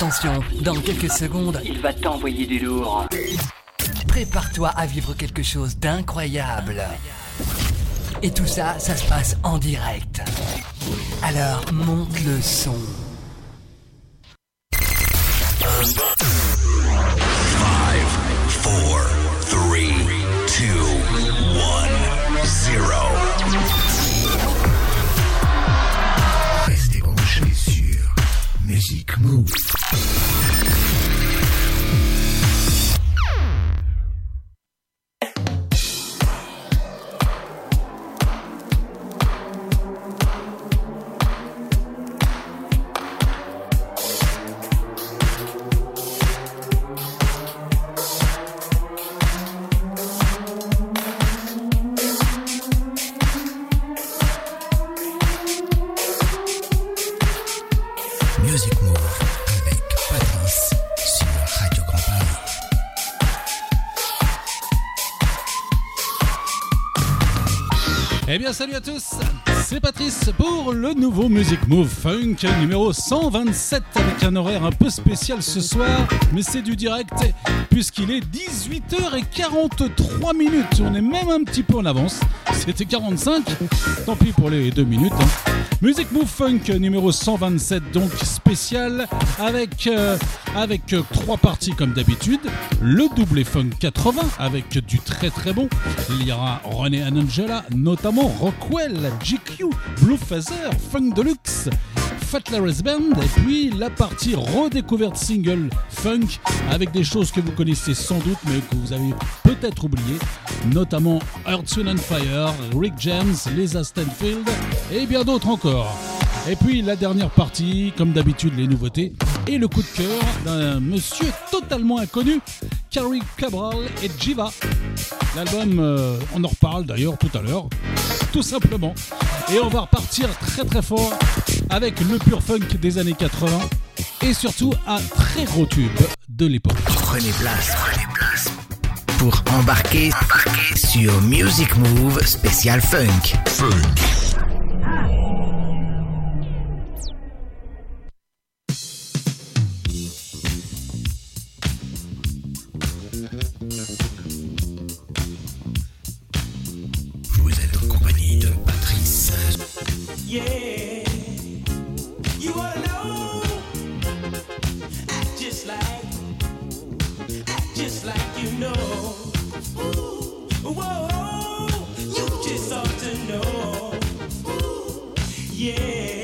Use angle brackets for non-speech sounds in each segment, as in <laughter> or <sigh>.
Attention, dans quelques secondes, Il va t'envoyer du lourd. prépare-toi à vivre quelque chose d'incroyable. Et tout ça, ça se passe en direct. Alors, monte le son. Four, three, two, one, zero. Music Move. Salut à tous, c'est Patrice pour le nouveau Music Move Funk numéro 127 avec un horaire un peu spécial ce soir, mais c'est du direct puisqu'il est 18h43 minutes. On est même un petit peu en avance, c'était 45, tant pis pour les deux minutes. hein. Music Move Funk numéro 127 donc spécial avec, euh, avec euh, trois parties comme d'habitude. Le double funk 80 avec du très très bon. Il y aura René Angela, notamment Rockwell, GQ, Blue Feather, Funk Deluxe. Fat Larry's Band et puis la partie redécouverte single funk avec des choses que vous connaissez sans doute mais que vous avez peut-être oubliées notamment Earth, and Fire, Rick James, Lisa Stanfield et bien d'autres encore. Et puis la dernière partie, comme d'habitude les nouveautés et le coup de cœur d'un monsieur totalement inconnu, Carrie Cabral et Jiva. L'album, euh, on en reparle d'ailleurs tout à l'heure, tout simplement. Et on va repartir très très fort avec le pur funk des années 80 et surtout un très gros tube de l'époque. Prenez place pour embarquer, sur Music Move spécial funk. Funk. Vous êtes en compagnie de Patrice. Yeah, yeah.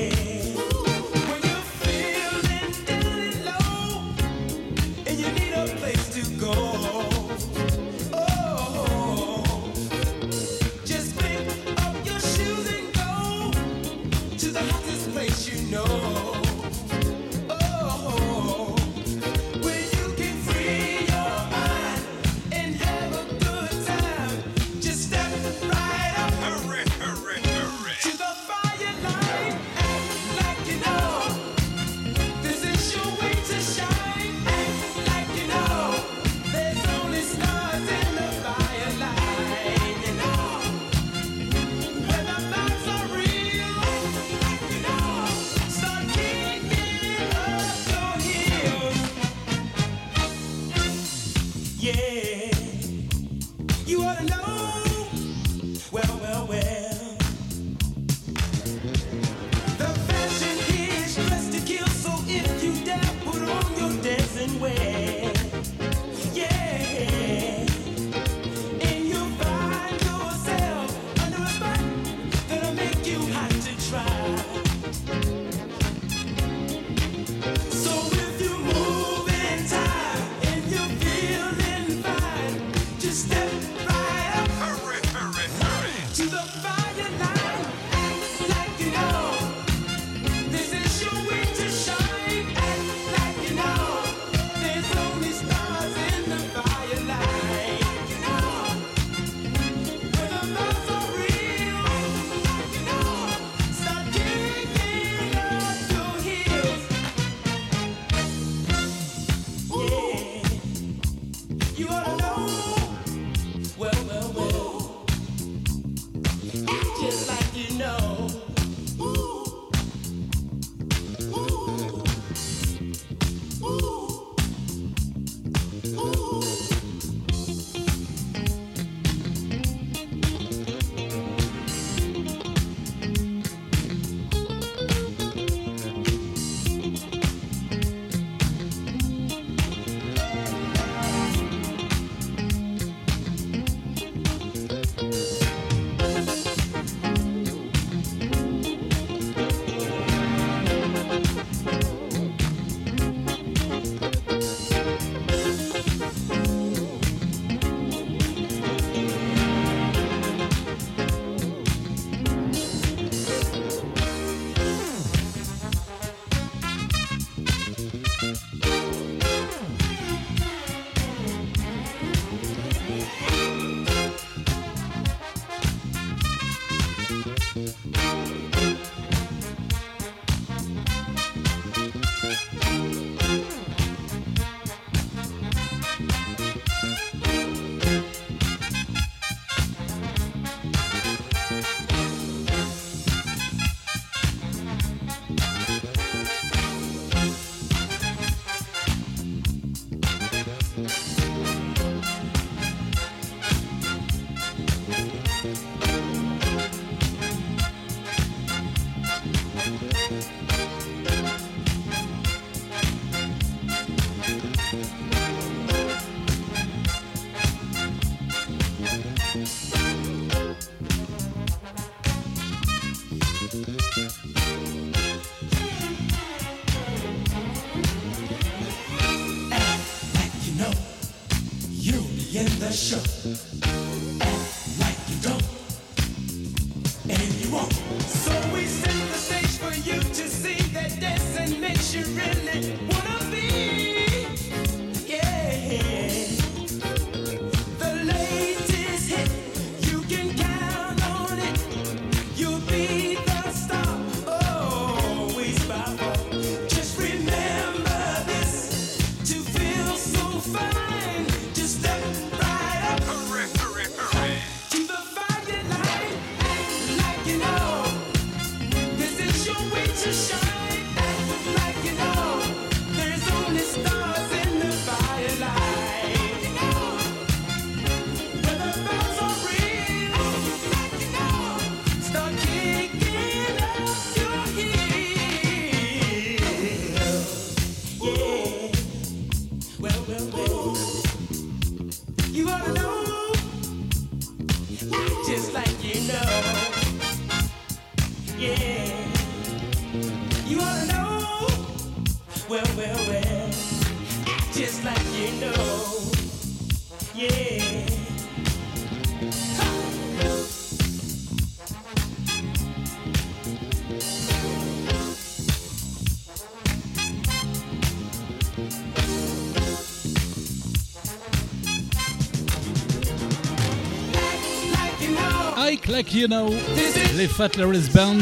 Les Fat Larry's Band,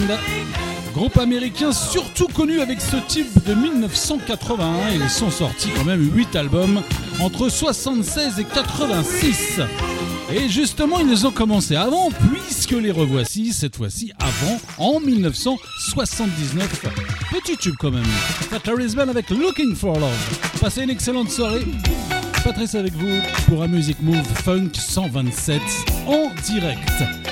groupe américain surtout connu avec ce type de 1981. Ils sont sortis quand même 8 albums entre 76 et 86. Et justement, ils les ont commencé avant, puisque les revoici cette fois-ci avant, en 1979. Petit tube quand même. Fat Larry's Band avec Looking for Love. Passez une excellente soirée. Patrice avec vous pour un Music Move Funk 127 en direct.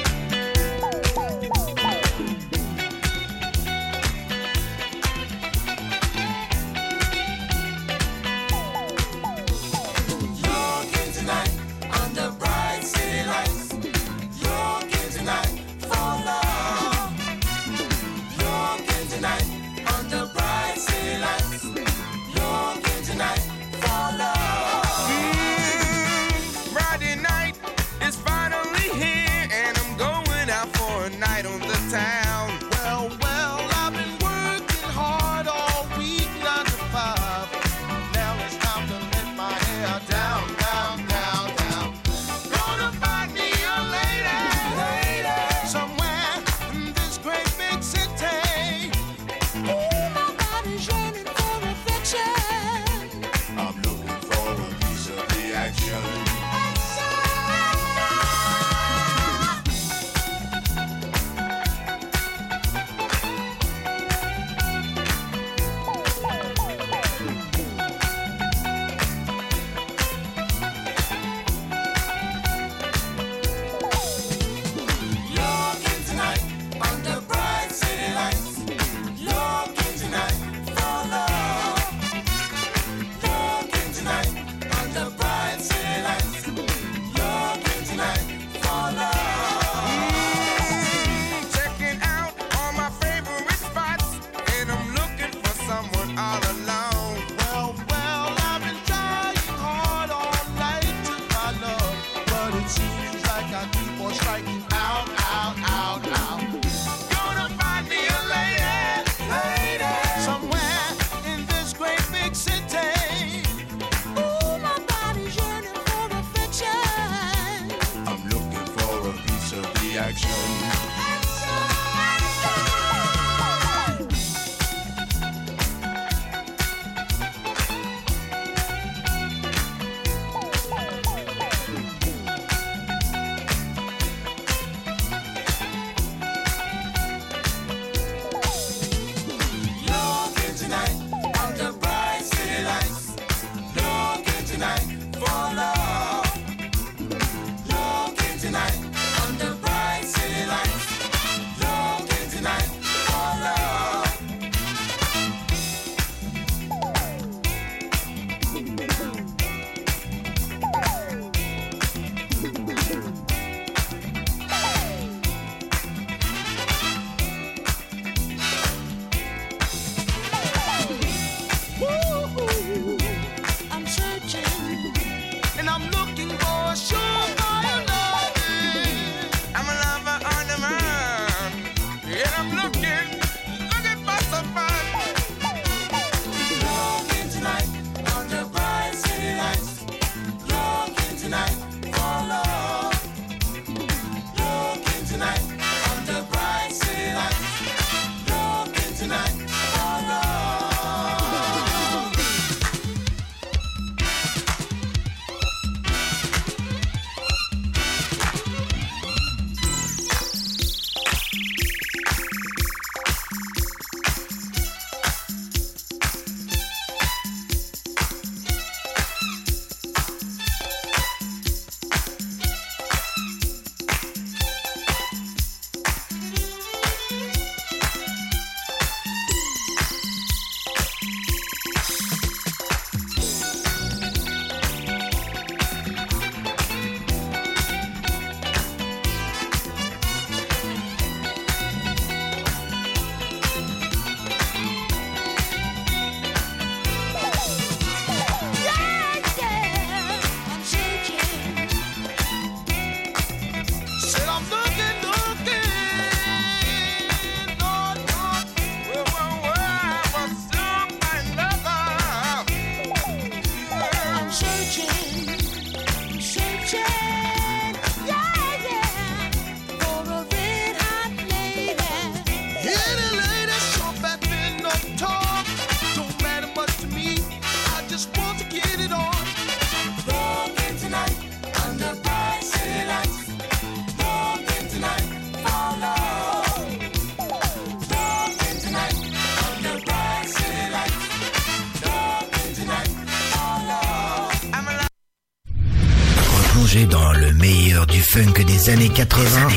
des années 80,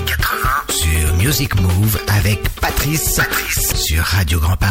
sur Music Move avec Patrice, Patrice. sur Radio Grand Paris.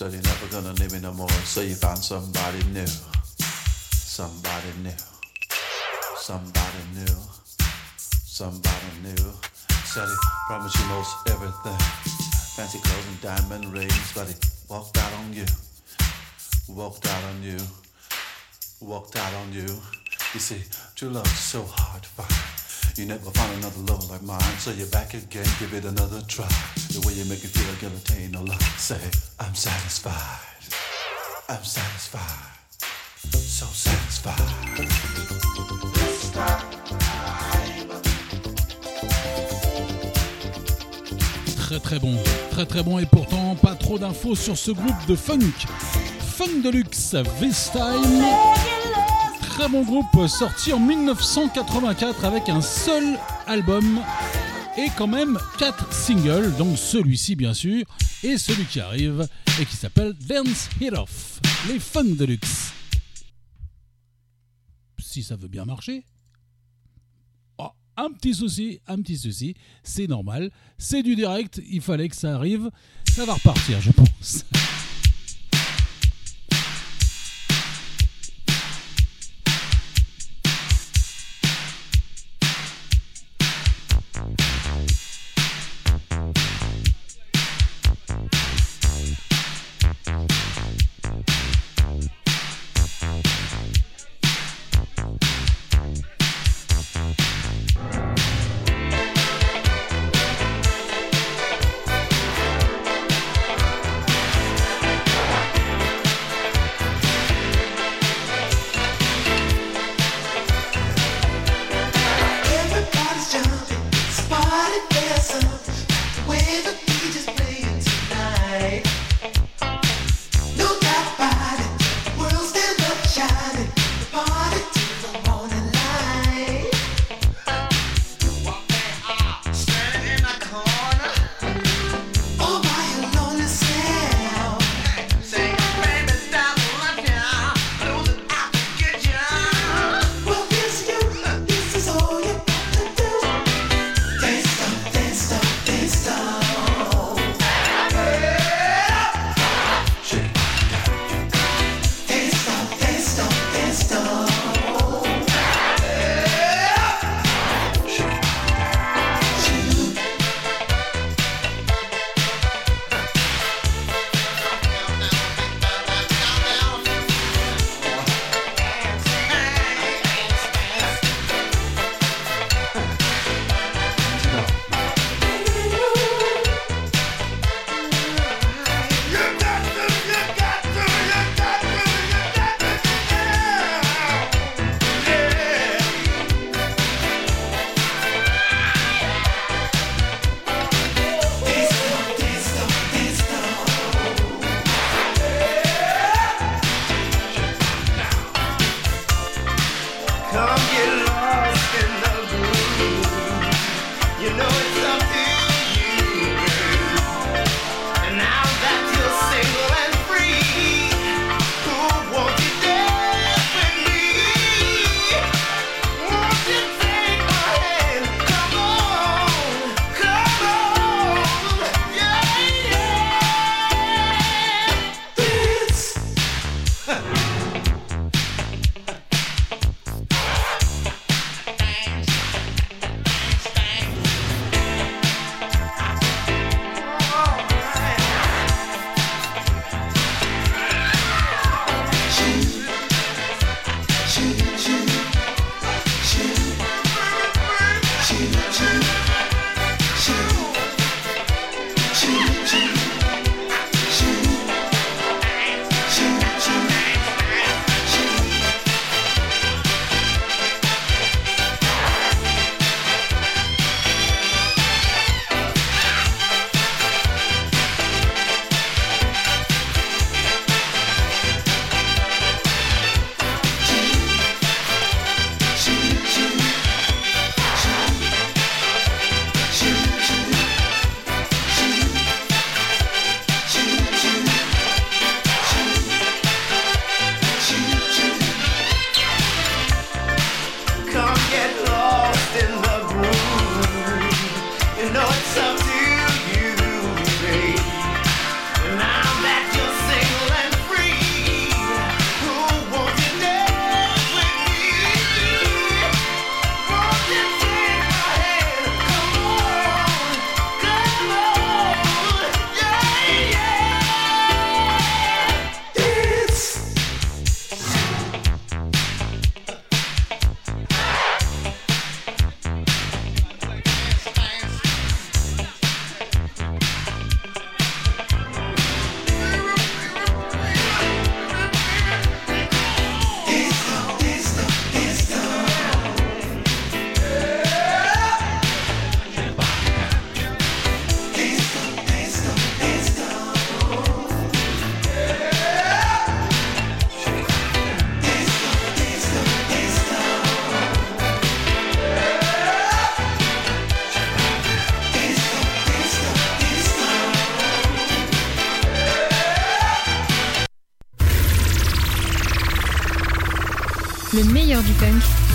Said you're never gonna leave me no more. So you found somebody new. Somebody new. Somebody new. Somebody new. Said he promised you most everything. Fancy clothes and diamond rings, but he walked out on you. Walked out on you. Walked out on you. You see, true love's so hard to find. You never find another lover like mine, so you're back again, give it another try. The way you make me feel, guillotine, no luck, Say, I'm satisfied, I'm satisfied, so satisfied. Très très bon, très très bon et pourtant pas trop d'infos sur ce groupe de funk. Funk Deluxe This Time. Très bon groupe sorti en 1984 avec un seul album et quand même 4 singles, donc celui-ci bien sûr et celui qui arrive et qui s'appelle Dance It Off. Les Funk Deluxe. Si ça veut bien marcher. Oh, un petit souci, un petit souci, c'est normal, c'est du direct, il fallait que ça arrive, ça va repartir je pense.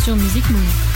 Sur Music Move.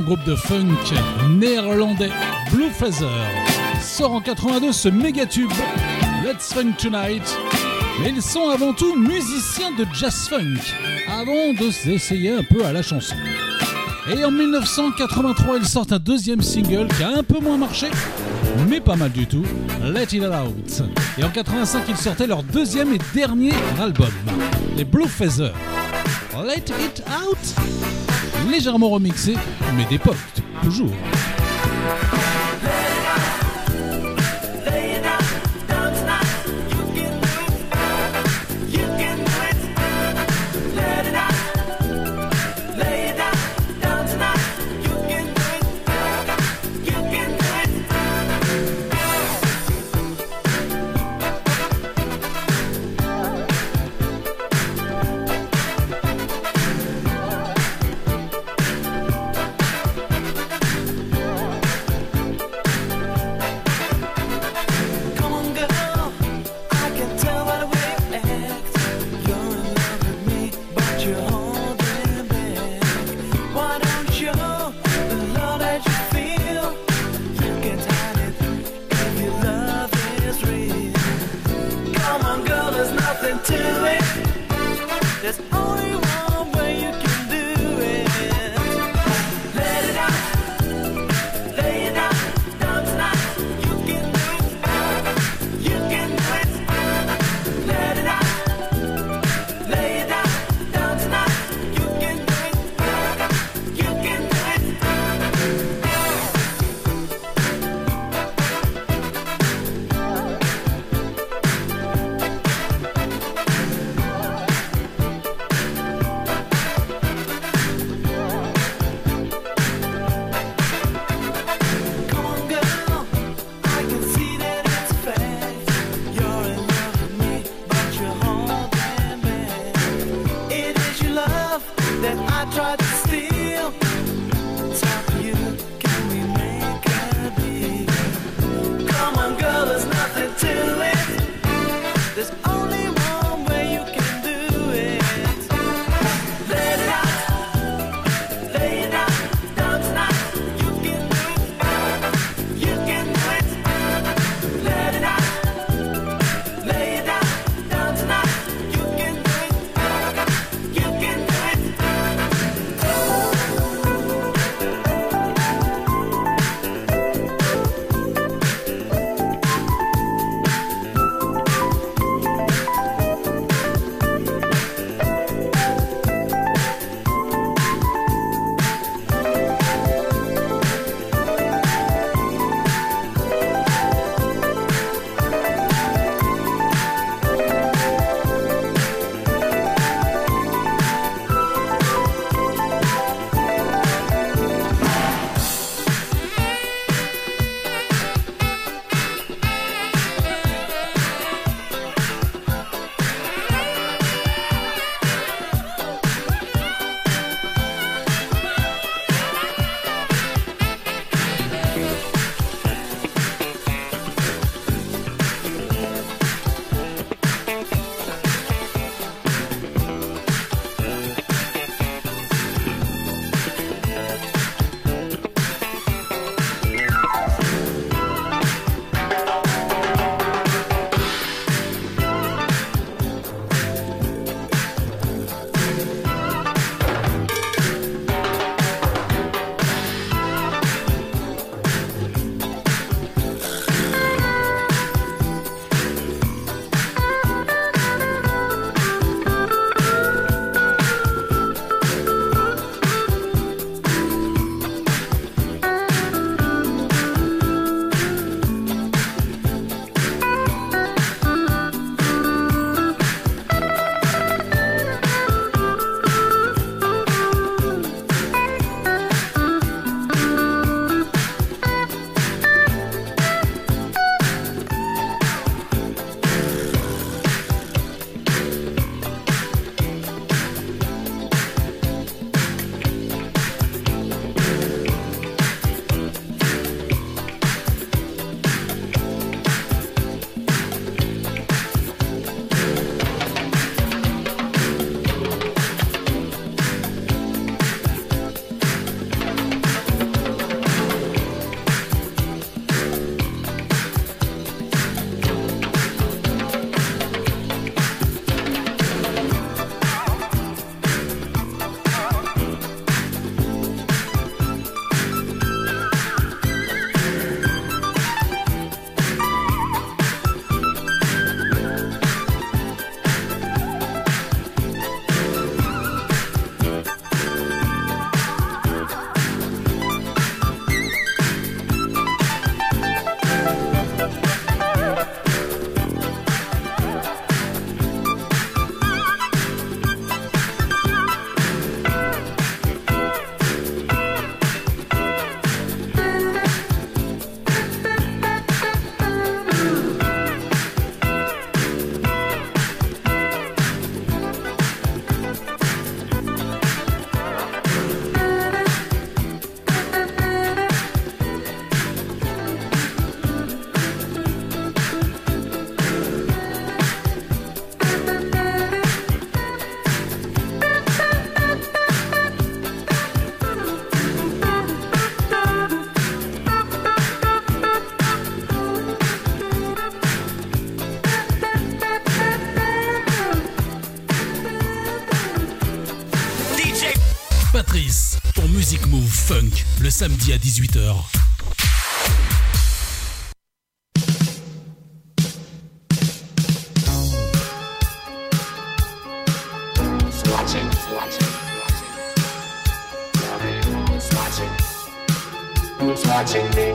Groupe de funk néerlandais Blue Feather. Sort en 82 ce méga tube Let's Funk Tonight. Mais ils sont avant tout musiciens de jazz funk, avant de s'essayer un peu à la chanson. Et en 1983, ils sortent un deuxième single qui a un peu moins marché, mais pas mal du tout, Let It Out. Et en 85, ils sortaient leur deuxième et dernier album, les Blue Feather. Let It Out? Légèrement remixé, mais d'époque, toujours. Funk, le samedi à 18h. Who's watching? Watching. Who's watching? Who's watching me?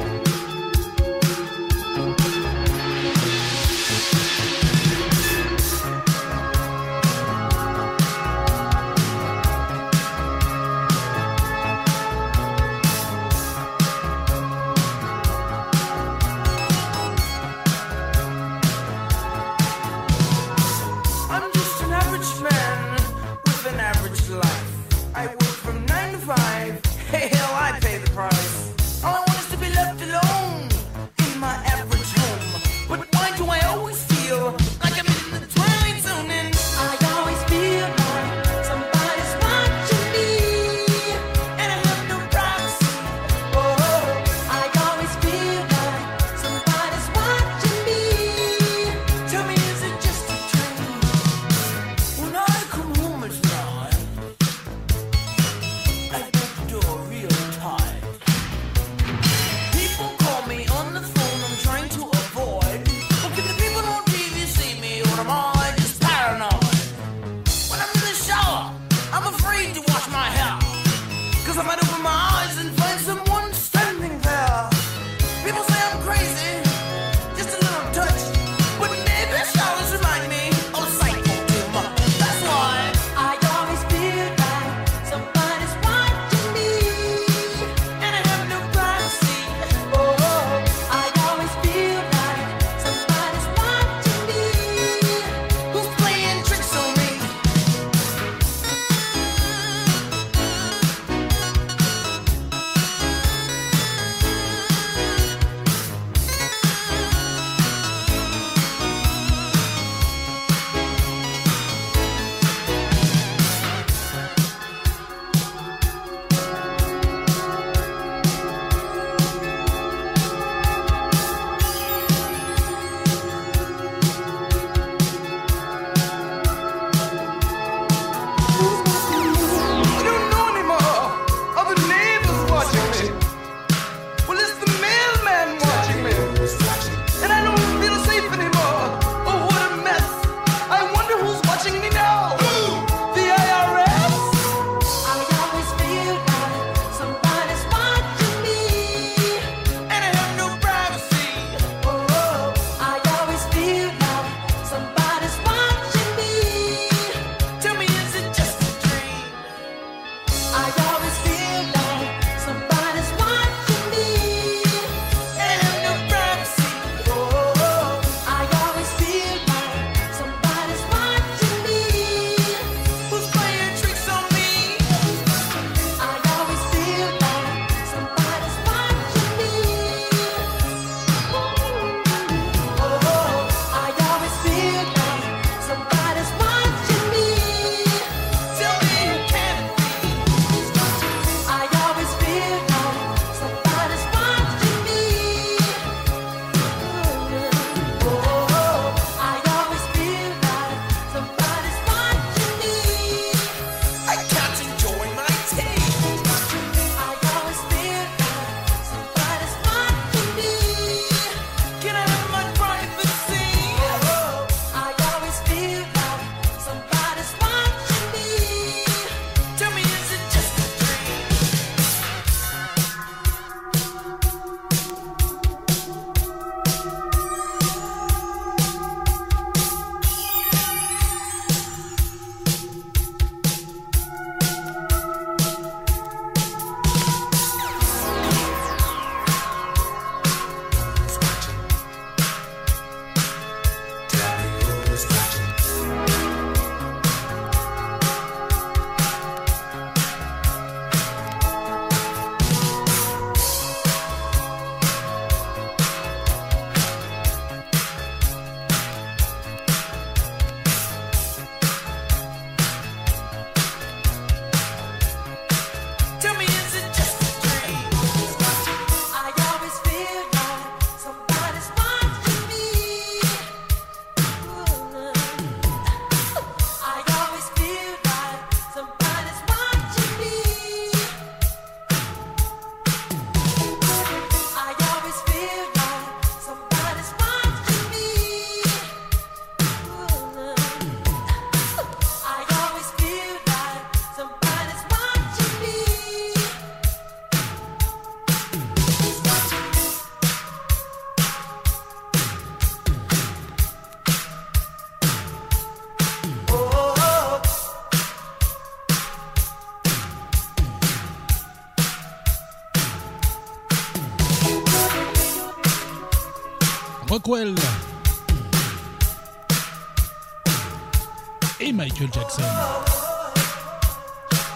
Rockwell et Michael Jackson.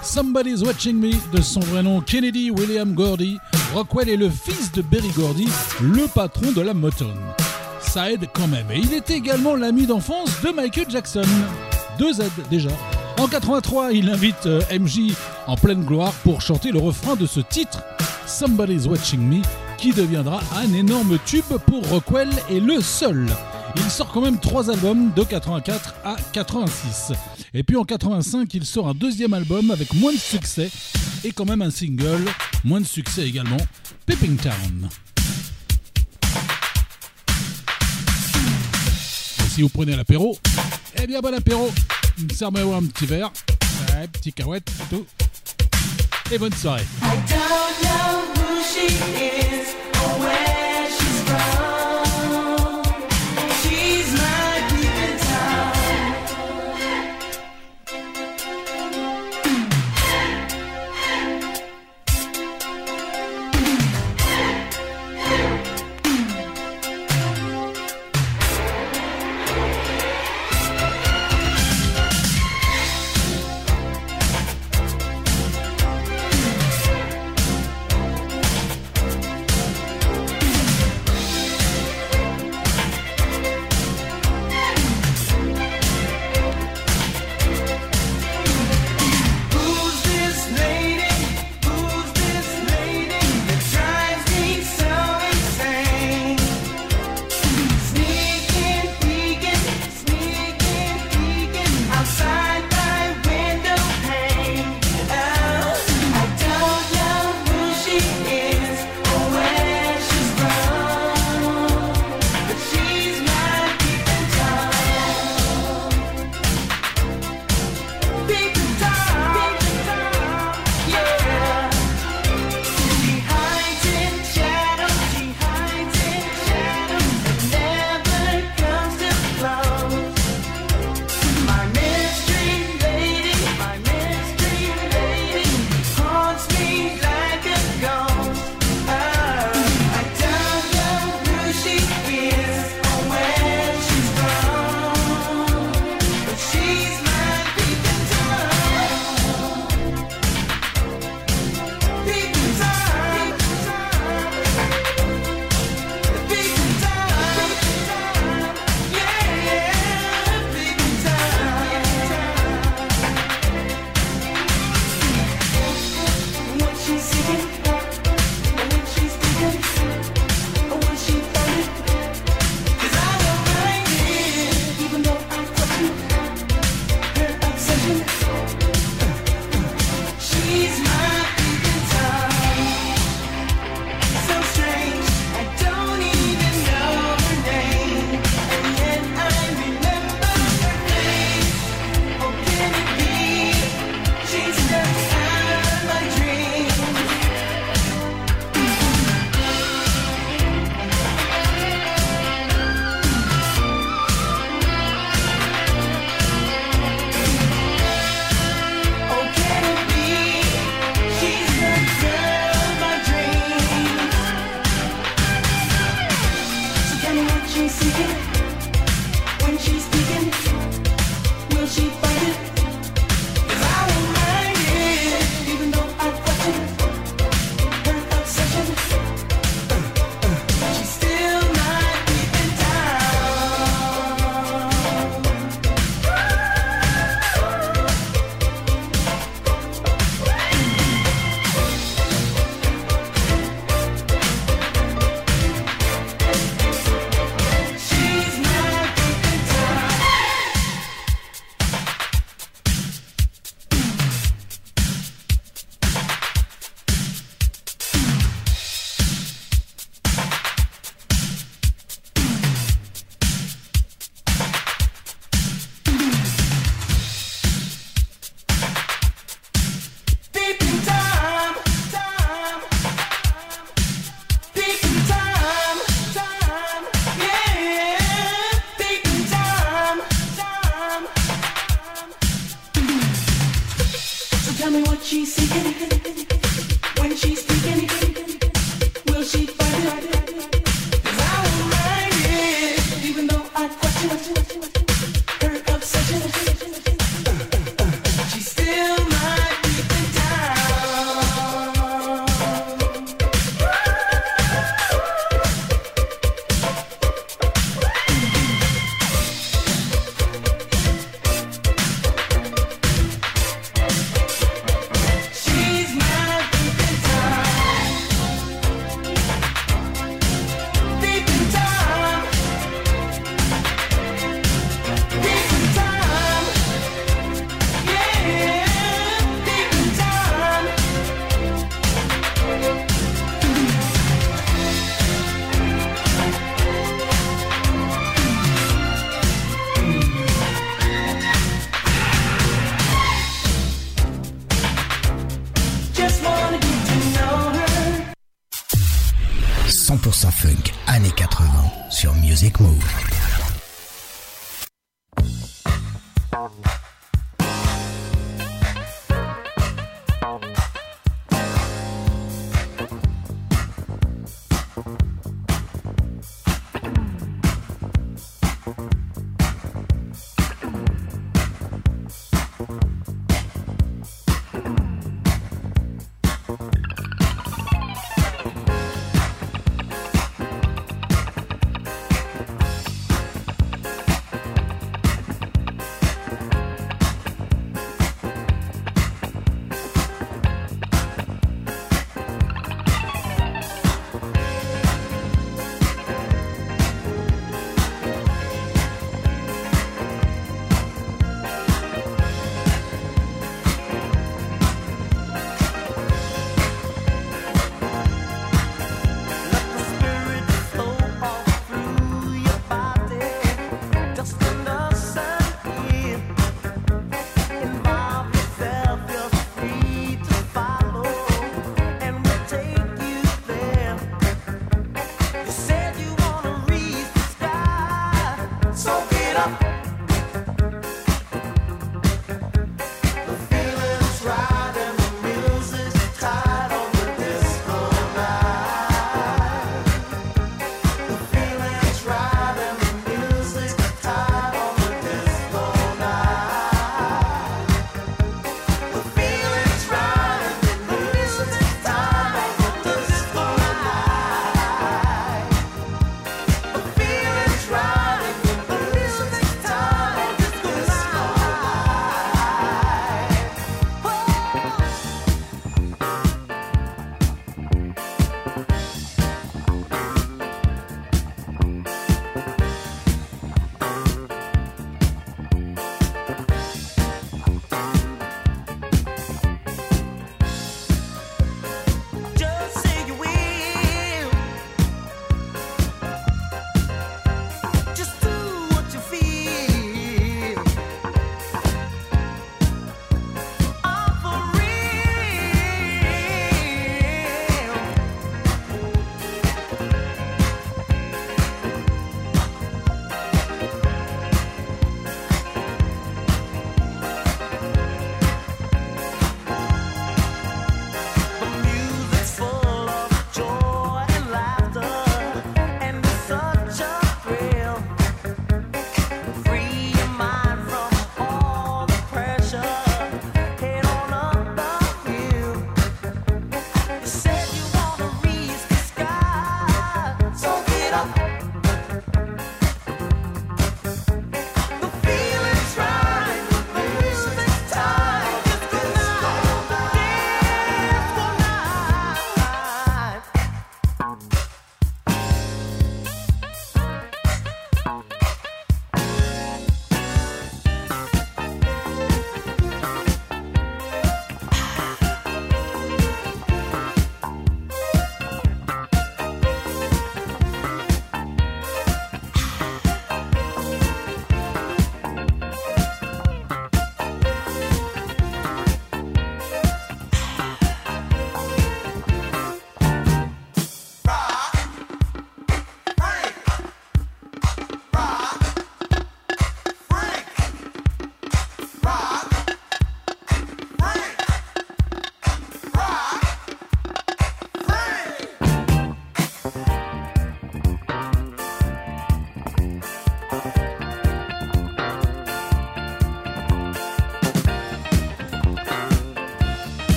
Somebody's Watching Me, de son vrai nom Kennedy William Gordy, Rockwell est le fils de Berry Gordy, le patron de la Motown. Ça aide quand même. Et il était également l'ami d'enfance de Michael Jackson. Deux aides déjà. En 83, il invite euh, MJ en pleine gloire pour chanter le refrain de ce titre, Somebody's Watching Me, qui deviendra un énorme tube pour Rockwell et le seul. Il sort quand même trois albums de 84 à 86. Et puis en 85, il sort un deuxième album avec moins de succès et quand même un single, moins de succès également, Peeping Town. Et si vous prenez l'apéro, eh bien bon apéro. Servez-moi un petit verre, ouais, petit cahuète, tout. Et bonne soirée. She is. Or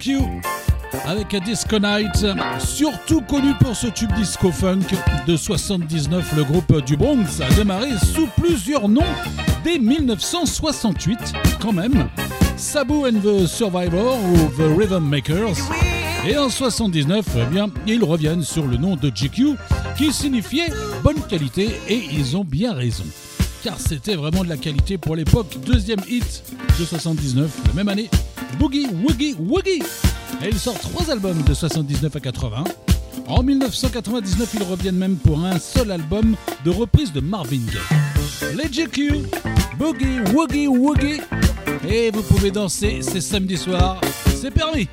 GQ avec Disco Night, surtout connu pour ce tube disco funk de 79. Le groupe du Bronx a démarré sous plusieurs noms dès 1968, quand même. Sabu and the Survivor ou The Rhythm Makers. Et en 79, eh bien, ils reviennent sur le nom de GQ qui signifiait bonne qualité et ils ont bien raison. Car c'était vraiment de la qualité pour l'époque. Deuxième hit de 79, la même année, Boogie Woogie Woogie. Et ils sortent trois albums de 79 à 80. En 1999, ils reviennent même pour un seul album de reprise de Marvin Gaye. Les GQ, Boogie Woogie Woogie. Et vous pouvez danser, c'est samedi soir, c'est permis.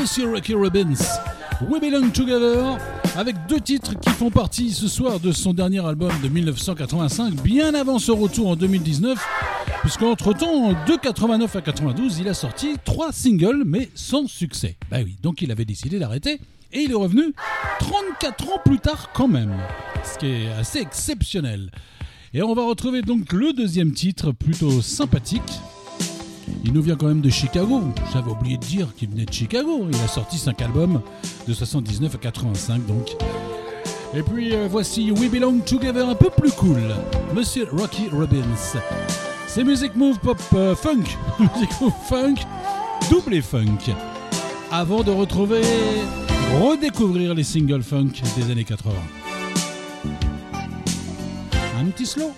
Monsieur Rocky Robbins. We Belong Together, avec deux titres qui font partie ce soir de son dernier album de 1985, bien avant son retour en 2019, puisqu'entre temps, de 89 à 92, il a sorti trois singles, mais sans succès. Bah oui, donc il avait décidé d'arrêter, et il est revenu 34 ans plus tard quand même, ce qui est assez exceptionnel. Et on va retrouver donc le deuxième titre, plutôt sympathique, il nous vient quand même de Chicago. J'avais oublié de dire qu'il venait de Chicago. Il a sorti 5 albums de 79 à 85 donc. Et puis euh, voici We Belong Together un peu plus cool. Monsieur Rocky Robbins. C'est Music Move Pop euh, Funk. <laughs> Music Move Funk, double funk. Avant de retrouver, redécouvrir les singles funk des années 80. Un petit slow.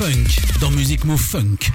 Funk dans Music Move Funk.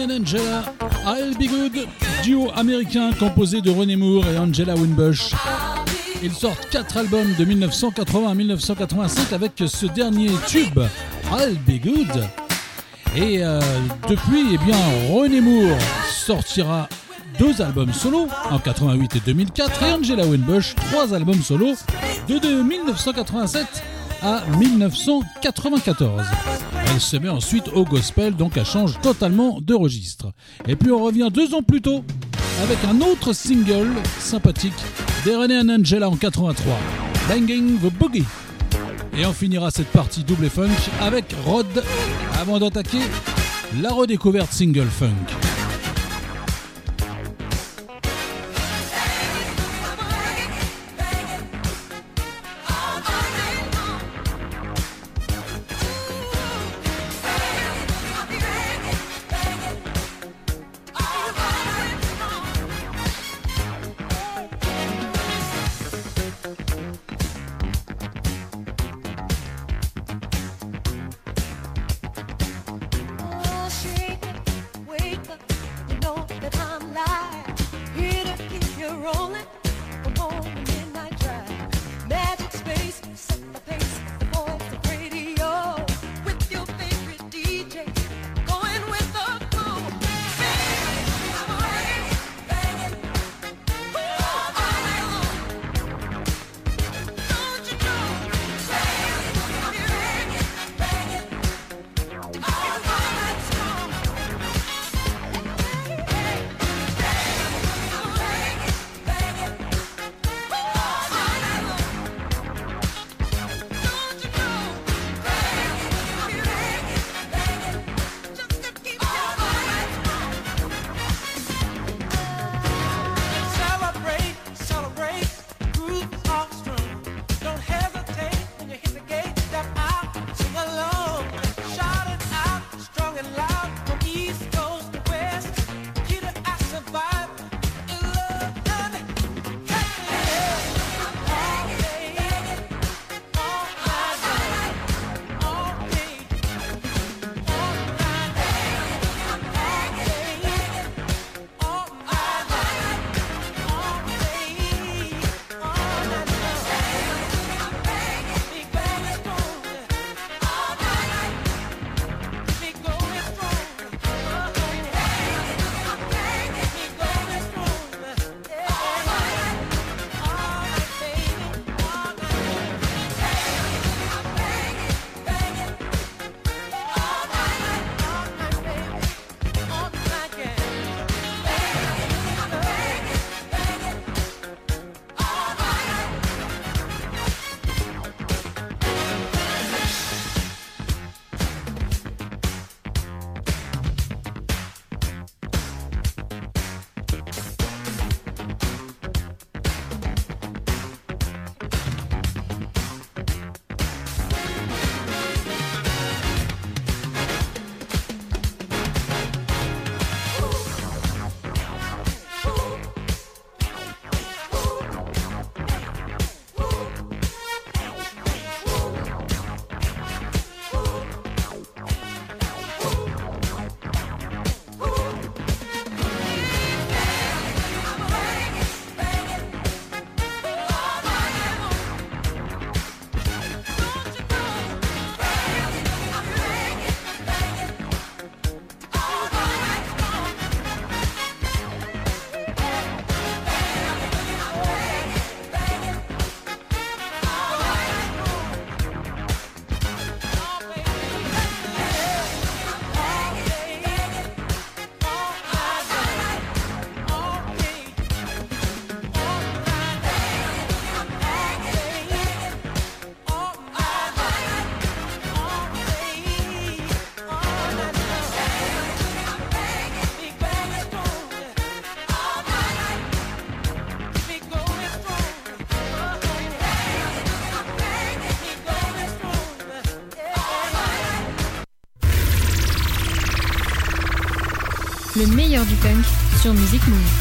And Angela, I'll Be Good, duo américain composé de René Moore et Angela Winbush. Ils sortent 4 albums de 1980 à 1985 avec ce dernier tube, I'll Be Good. Et euh, depuis, eh bien, René Moore sortira deux albums solo en 88 et 2004 et Angela Winbush trois albums solo de 1987 à 1994. Elle se met ensuite au gospel, donc elle change totalement de registre. Et puis on revient deux ans plus tôt avec un autre single sympathique des René and Angela en 83, Banging the Boogie. Et on finira cette partie double funk avec Rod avant d'attaquer la redécouverte single funk. Meilleur du punk sur Music Move.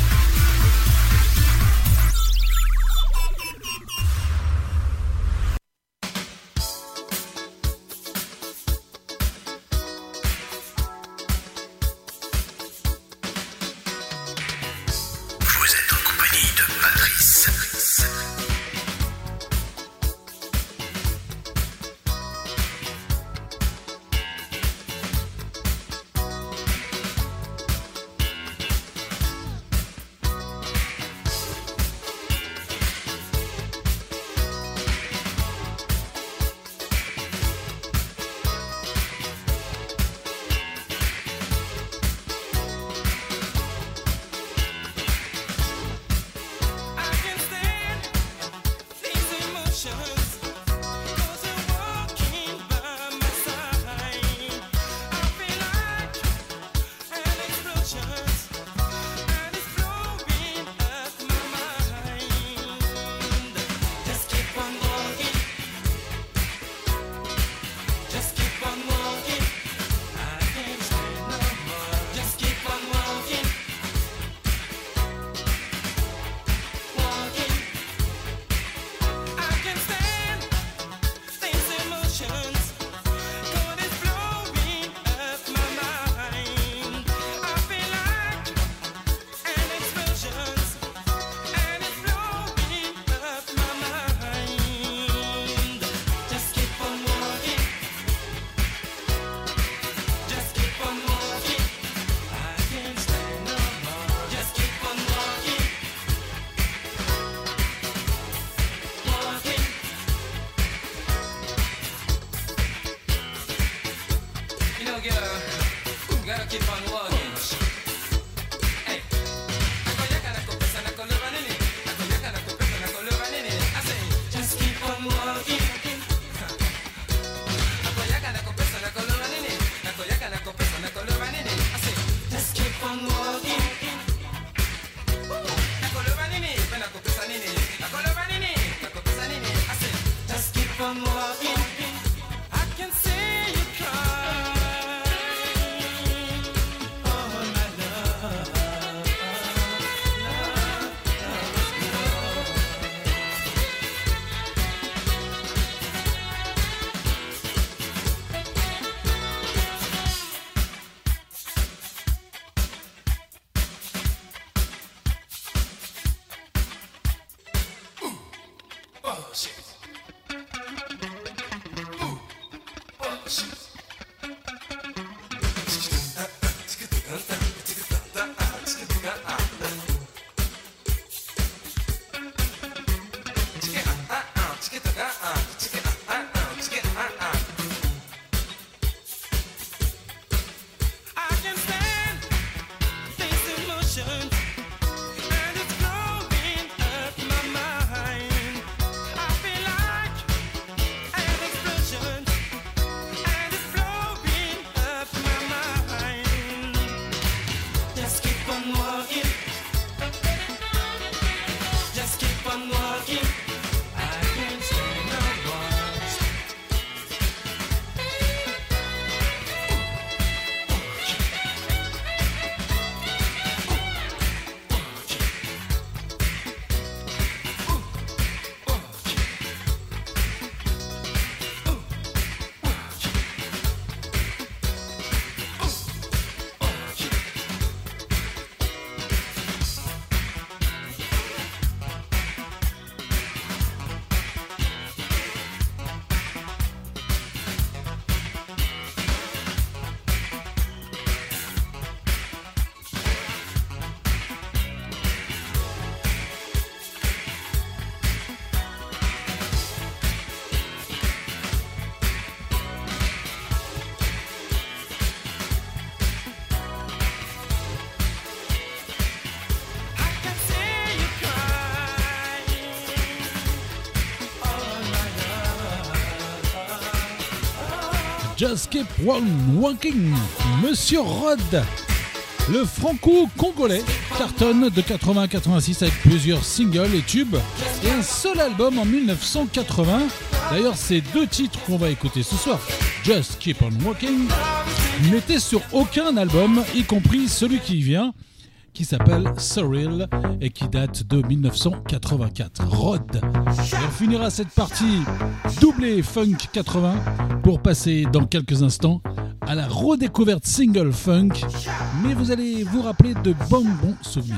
Just Keep On Walking, Monsieur Rod, le franco-congolais, cartonne de 80 à 86 avec plusieurs singles et tubes et un seul album en 1980. D'ailleurs, ces deux titres qu'on va écouter ce soir, Just Keep On Walking, n'étaient sur aucun album, y compris celui qui vient, qui s'appelle Surreal et qui date de 1984. Rod. Et on finira cette partie doublée funk 80 pour passer dans quelques instants à la redécouverte single funk. Mais vous allez vous rappeler de bons bons souvenirs.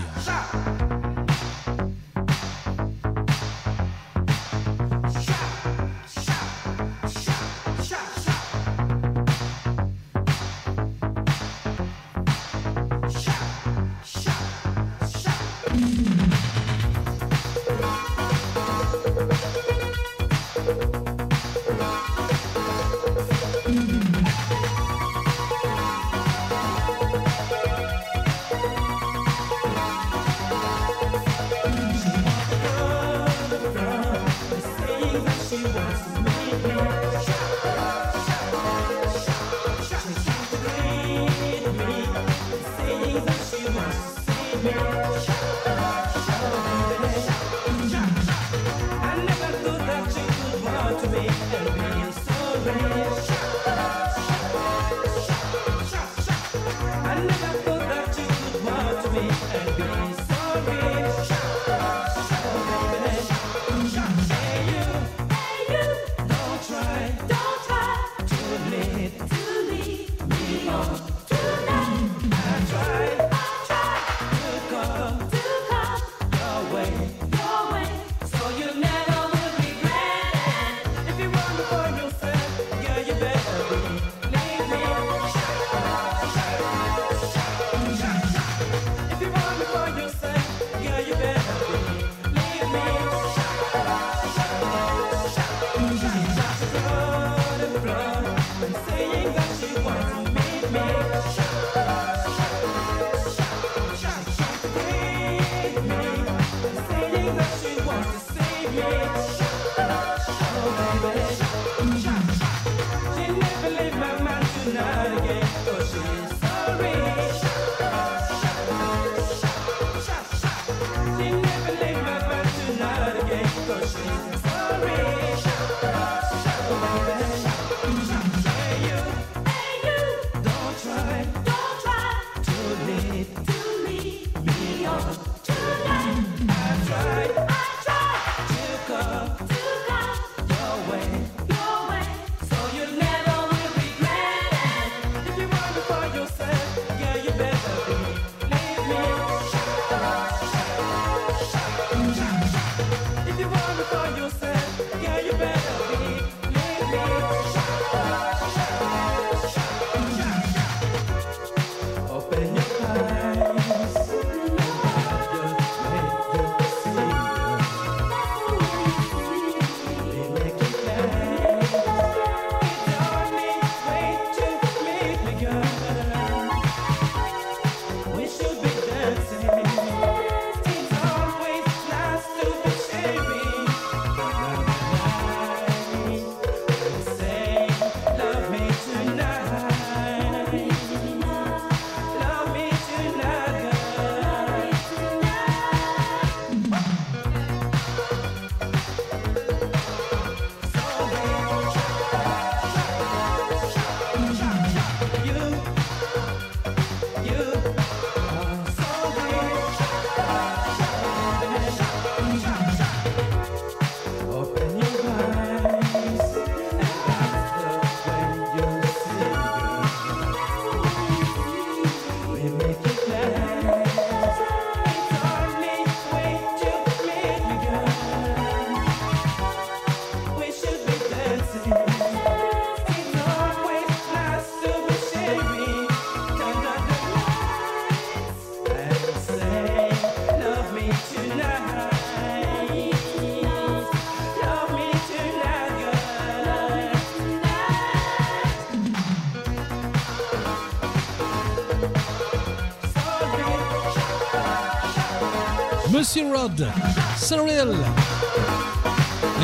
Monsieur Rod, Surreal.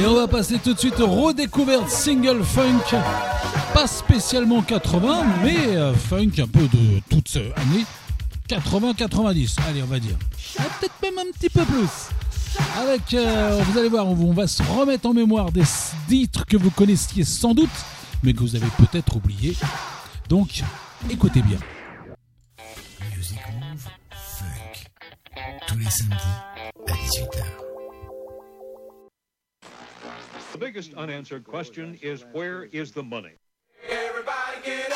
Et on va passer tout de suite au redécouverte single funk, pas spécialement 80, mais euh, funk un peu de toute année 80-90, allez on va dire. Ah, Peut-être même un petit peu plus. Avec, euh, vous allez voir, on va se remettre en mémoire des titres que vous connaissiez sans doute, mais que vous avez peut-être oubliés. Donc, écoutez bien. Funk. Tous à 18h. The biggest unanswered question is where is the money? Everybody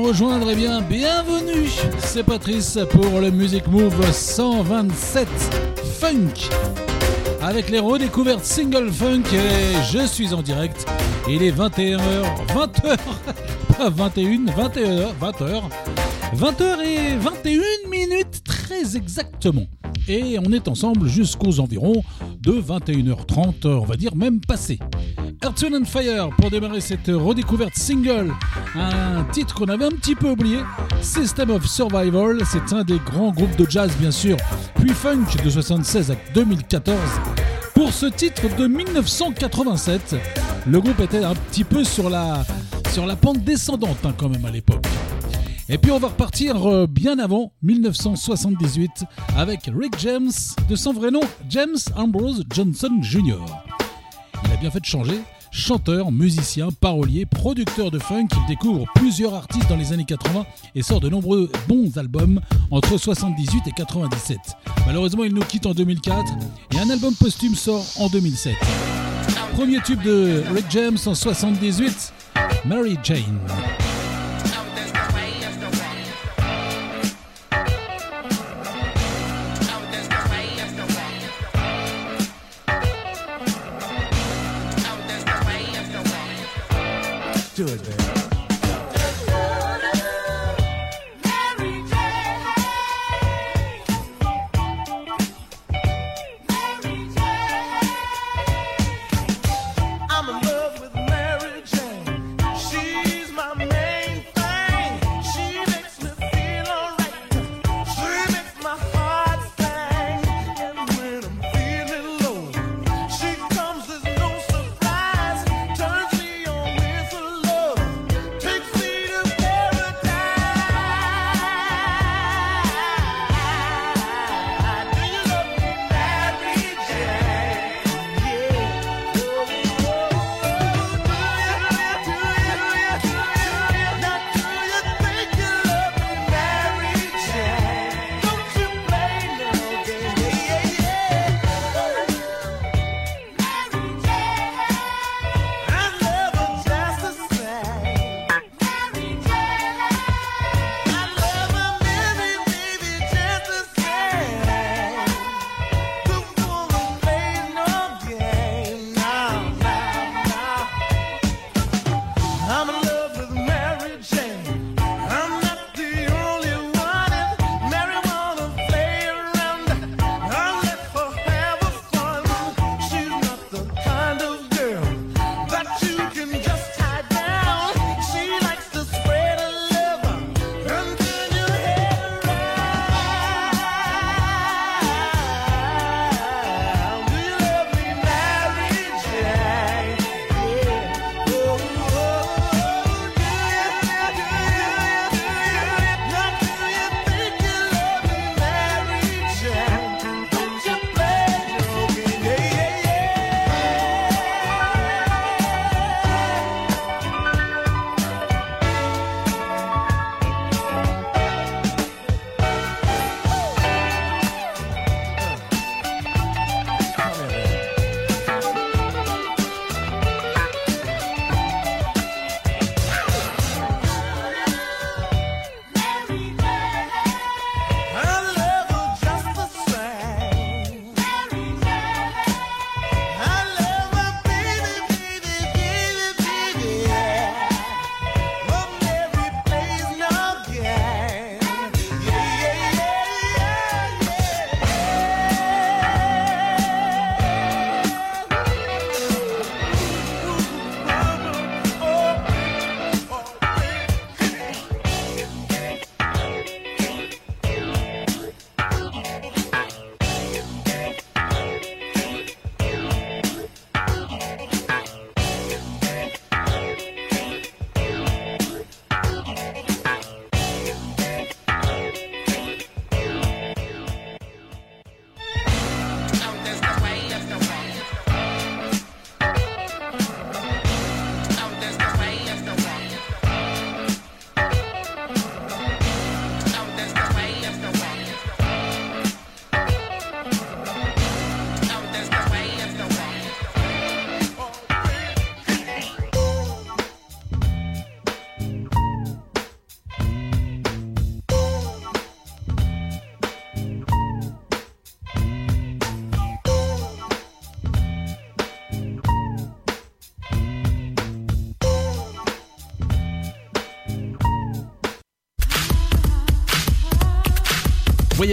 rejoindre, eh bien, bienvenue C'est Patrice pour le Music Move 127 Funk avec les redécouvertes single funk et je suis en direct. Il est 21h, 20h, <laughs> pas 21, 21h, 20h, 20h et 21 minutes très exactement. Et on est ensemble jusqu'aux environs de 21h30, on va dire même passé. Earth, and Fire pour démarrer cette redécouverte single, un titre qu'on avait un petit peu oublié, System of Survival, c'est un des grands groupes de jazz bien sûr, puis funk de 76 à 2014. Pour ce titre de 1987, le groupe était un petit peu sur la, pente descendante hein, quand même à l'époque. Et puis on va repartir euh, bien avant 1978 avec Rick James, de son vrai nom James Ambrose Johnson Jr. Il a bien fait de changer. Chanteur, musicien, parolier, producteur de funk, il découvre plusieurs artistes dans les années 80 et sort de nombreux bons albums entre 78 et 97. Malheureusement, il nous quitte en 2004 et un album posthume sort en 2007. Premier tube de Rick James en 78, Mary Jane. Do it,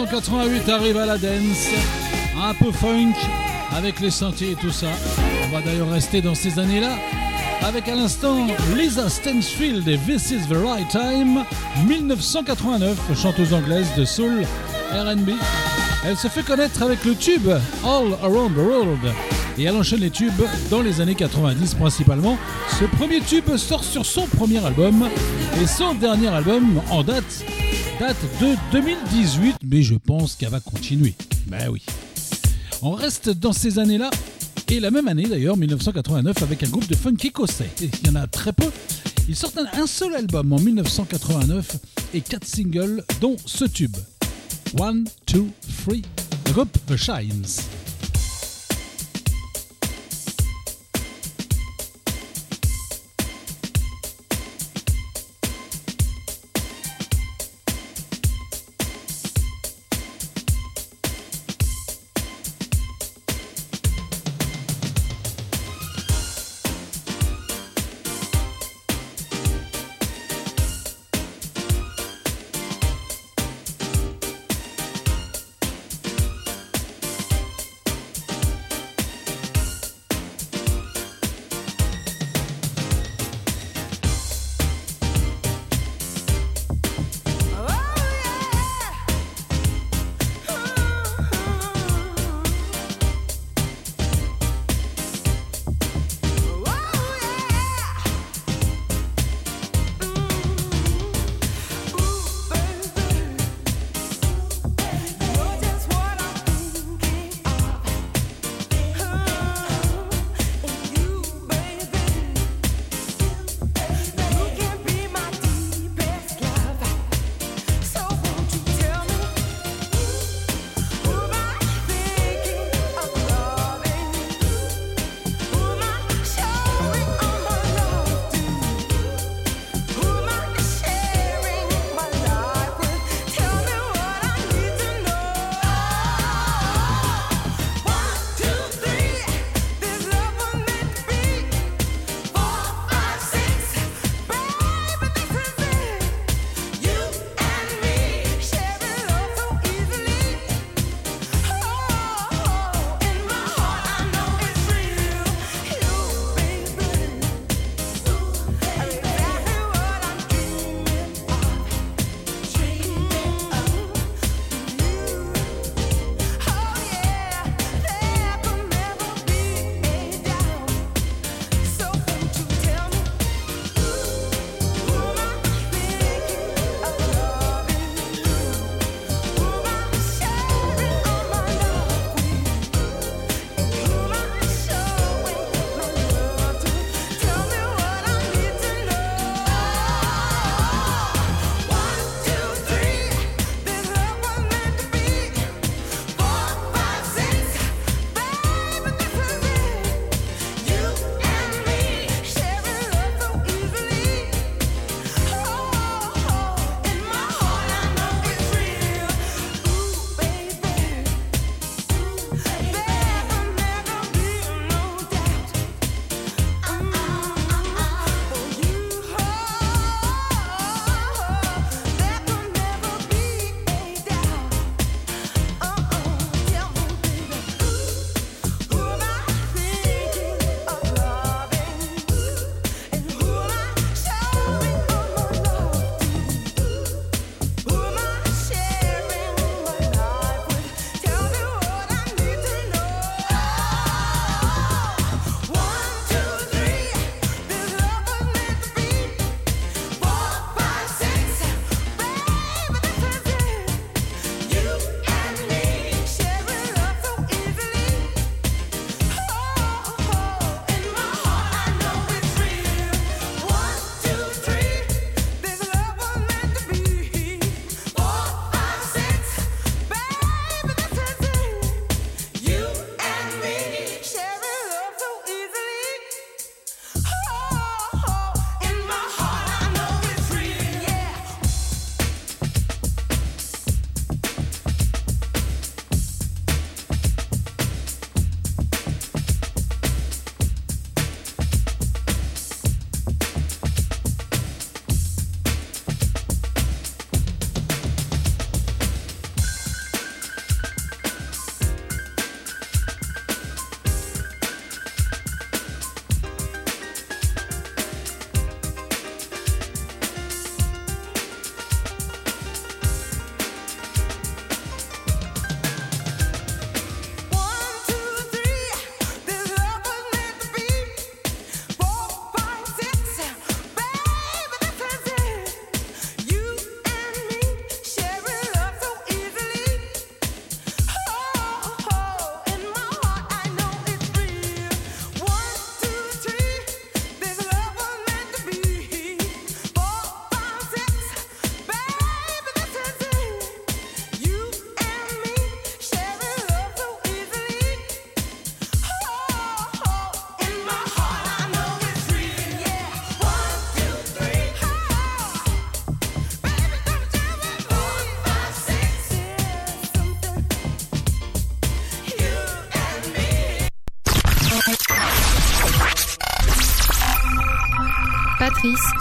1988 arrive à la dance, un peu funk, avec les sentiers et tout ça. On va d'ailleurs rester dans ces années-là, avec à l'instant Lisa Stansfield et This is the Right Time, 1989, chanteuse anglaise de soul RB. Elle se fait connaître avec le tube All Around the World. Et elle enchaîne les tubes dans les années 90 principalement. Ce premier tube sort sur son premier album et son dernier album en date date de 2018, mais je pense qu'elle va continuer. Ben oui. On reste dans ces années-là, et la même année d'ailleurs, 1989, avec un groupe de funk écossais. Et Il y en a très peu. Ils sortent un, un seul album en 1989 et quatre singles, dont ce tube. One, Two, Three, le groupe The Shines.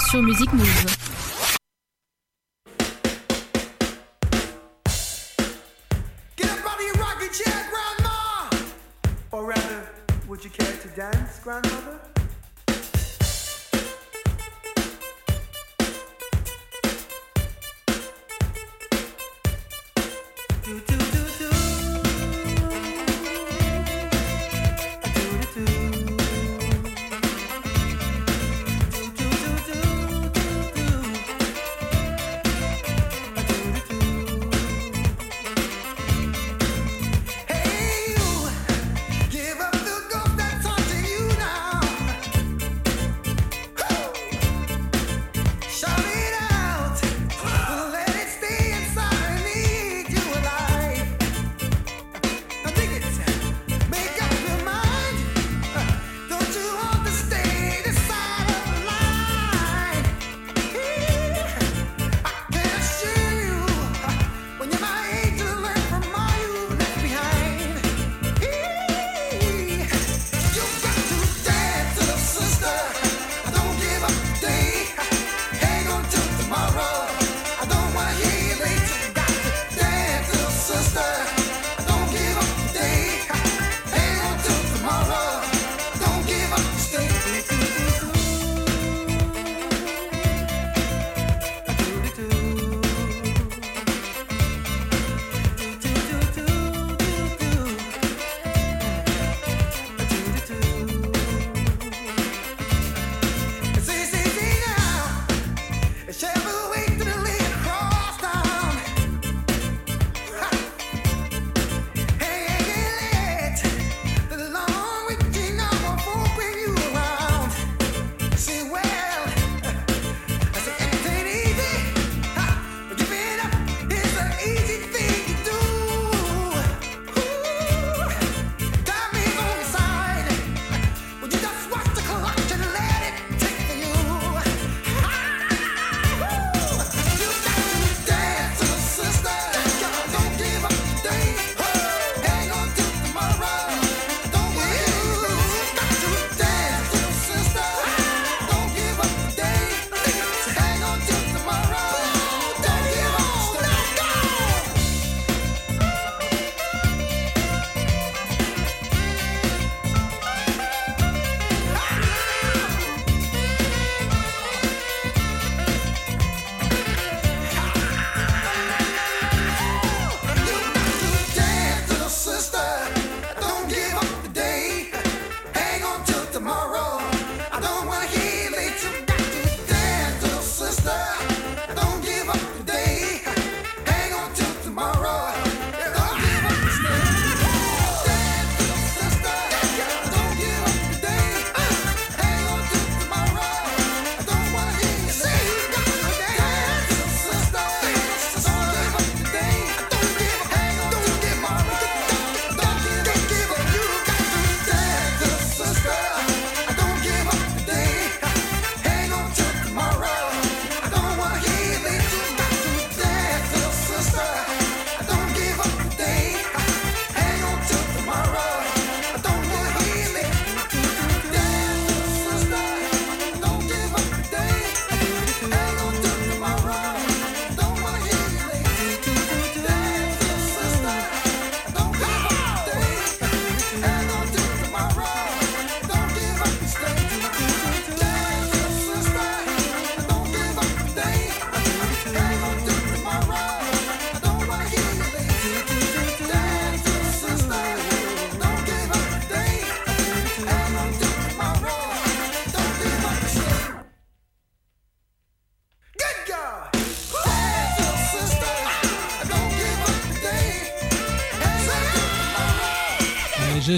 sur Music Move.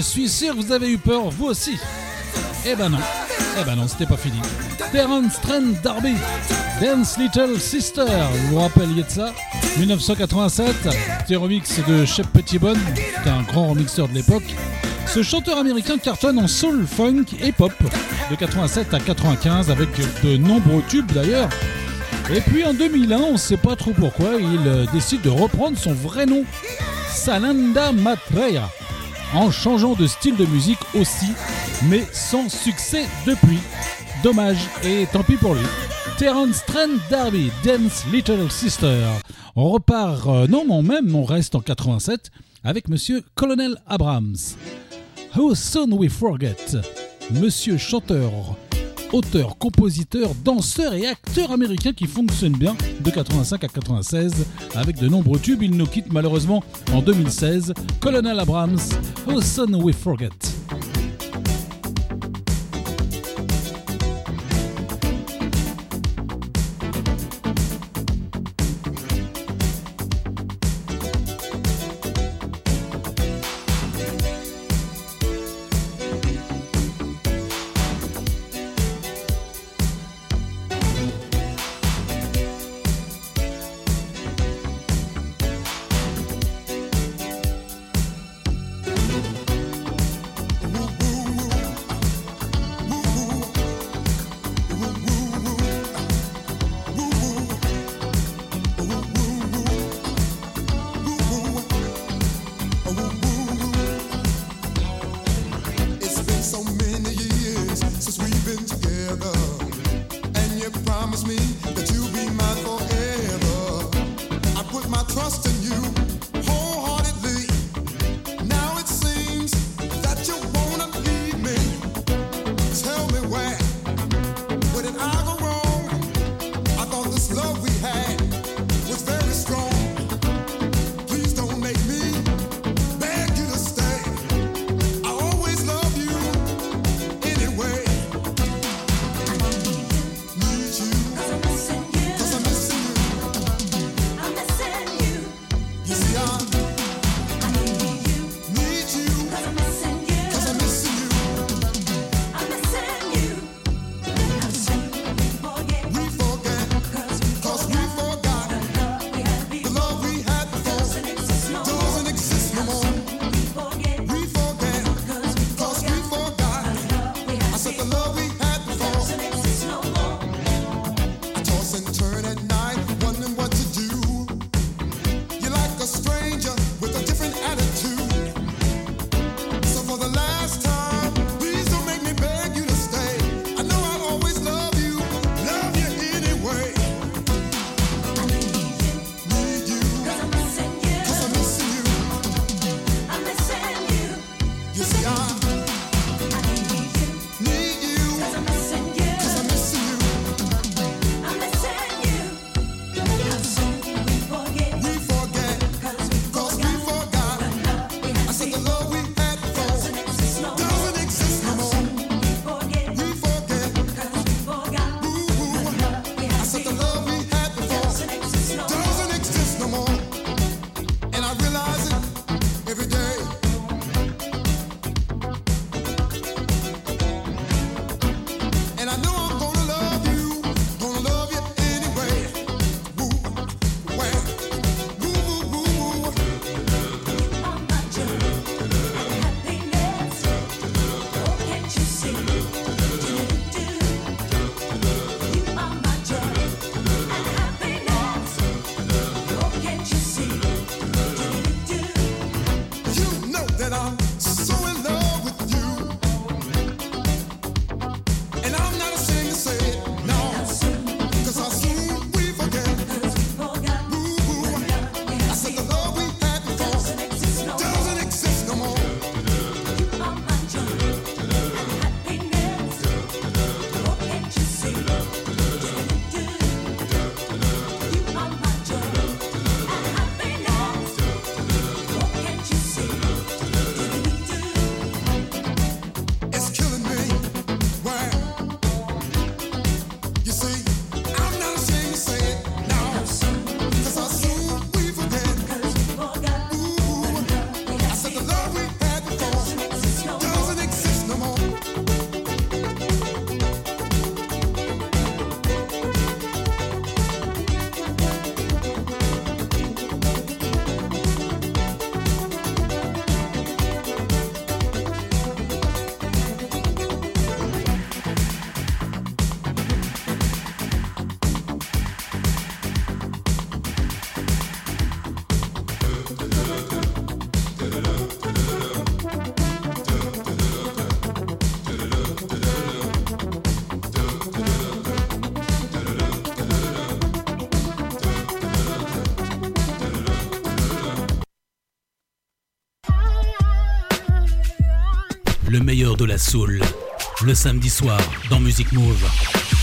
Je suis sûr que vous avez eu peur, vous aussi. Eh ben non, eh ben non, c'était pas fini. Terence Trent Darby, Dance Little Sister, vous vous rappeliez de ça? 1987, petit remix de Shep Pettibone, qui est un grand remixeur de l'époque. Ce chanteur américain cartonne en soul, funk et pop de 87 à 95 avec de nombreux tubes d'ailleurs. Et puis en 2001, on ne sait pas trop pourquoi, il euh, décide de reprendre son vrai nom, Salanda Matreya en changeant de style de musique aussi, mais sans succès depuis. Dommage, et tant pis pour lui. Terence Trent Darby, Dance Little Sister. On repart, euh, non, mais même, on reste en 87 avec Monsieur Colonel Abrams. How soon we forget, Monsieur chanteur auteur, compositeur, danseur et acteur américain qui fonctionne bien de 85 à 96 avec de nombreux tubes. Il nous quitte malheureusement en 2016. Colonel Abrams, Soon We Forget. De la soul. Le samedi soir dans Music Move.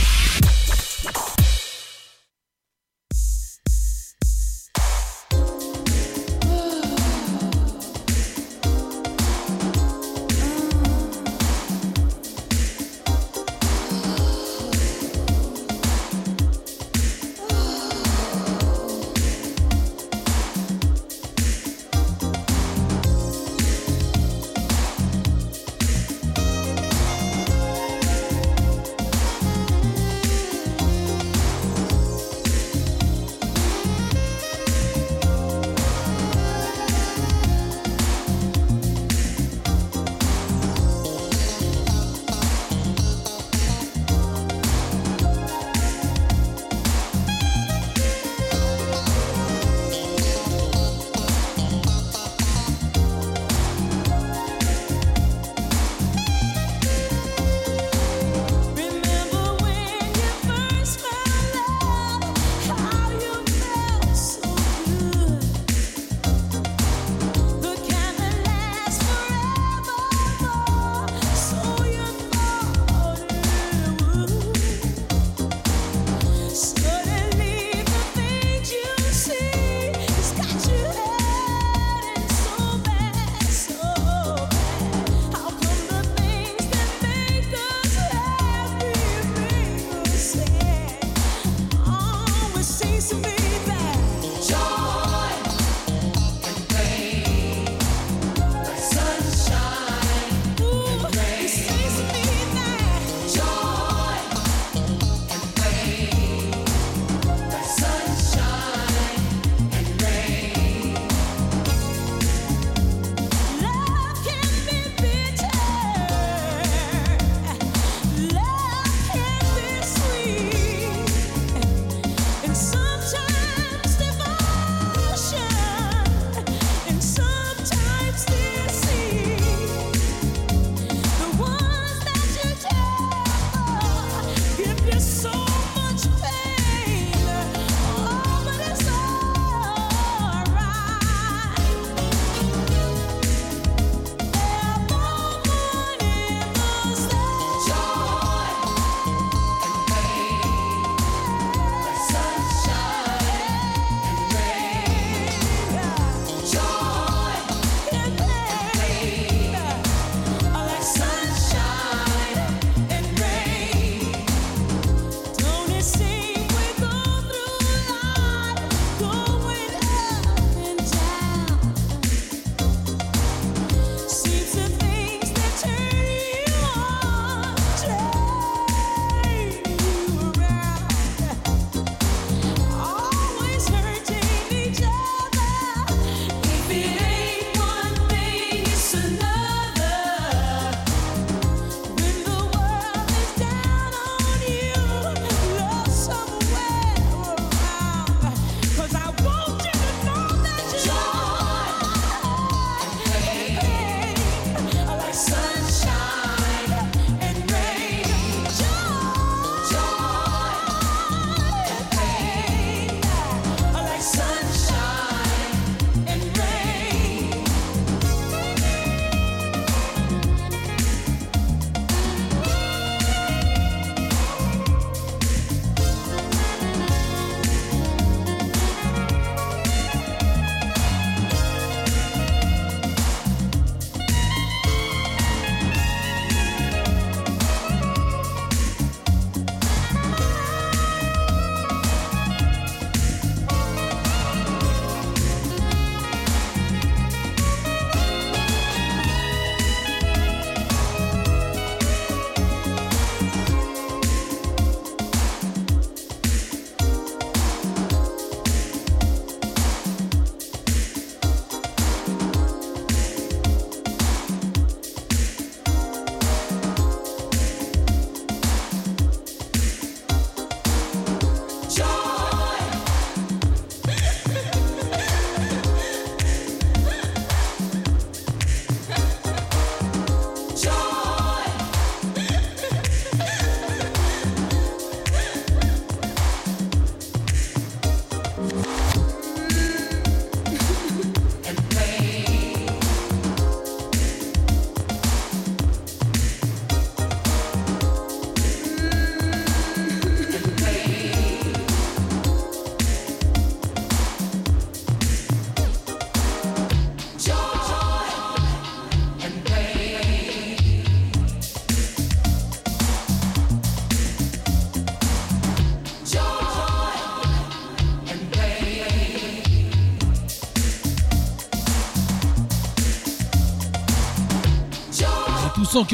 And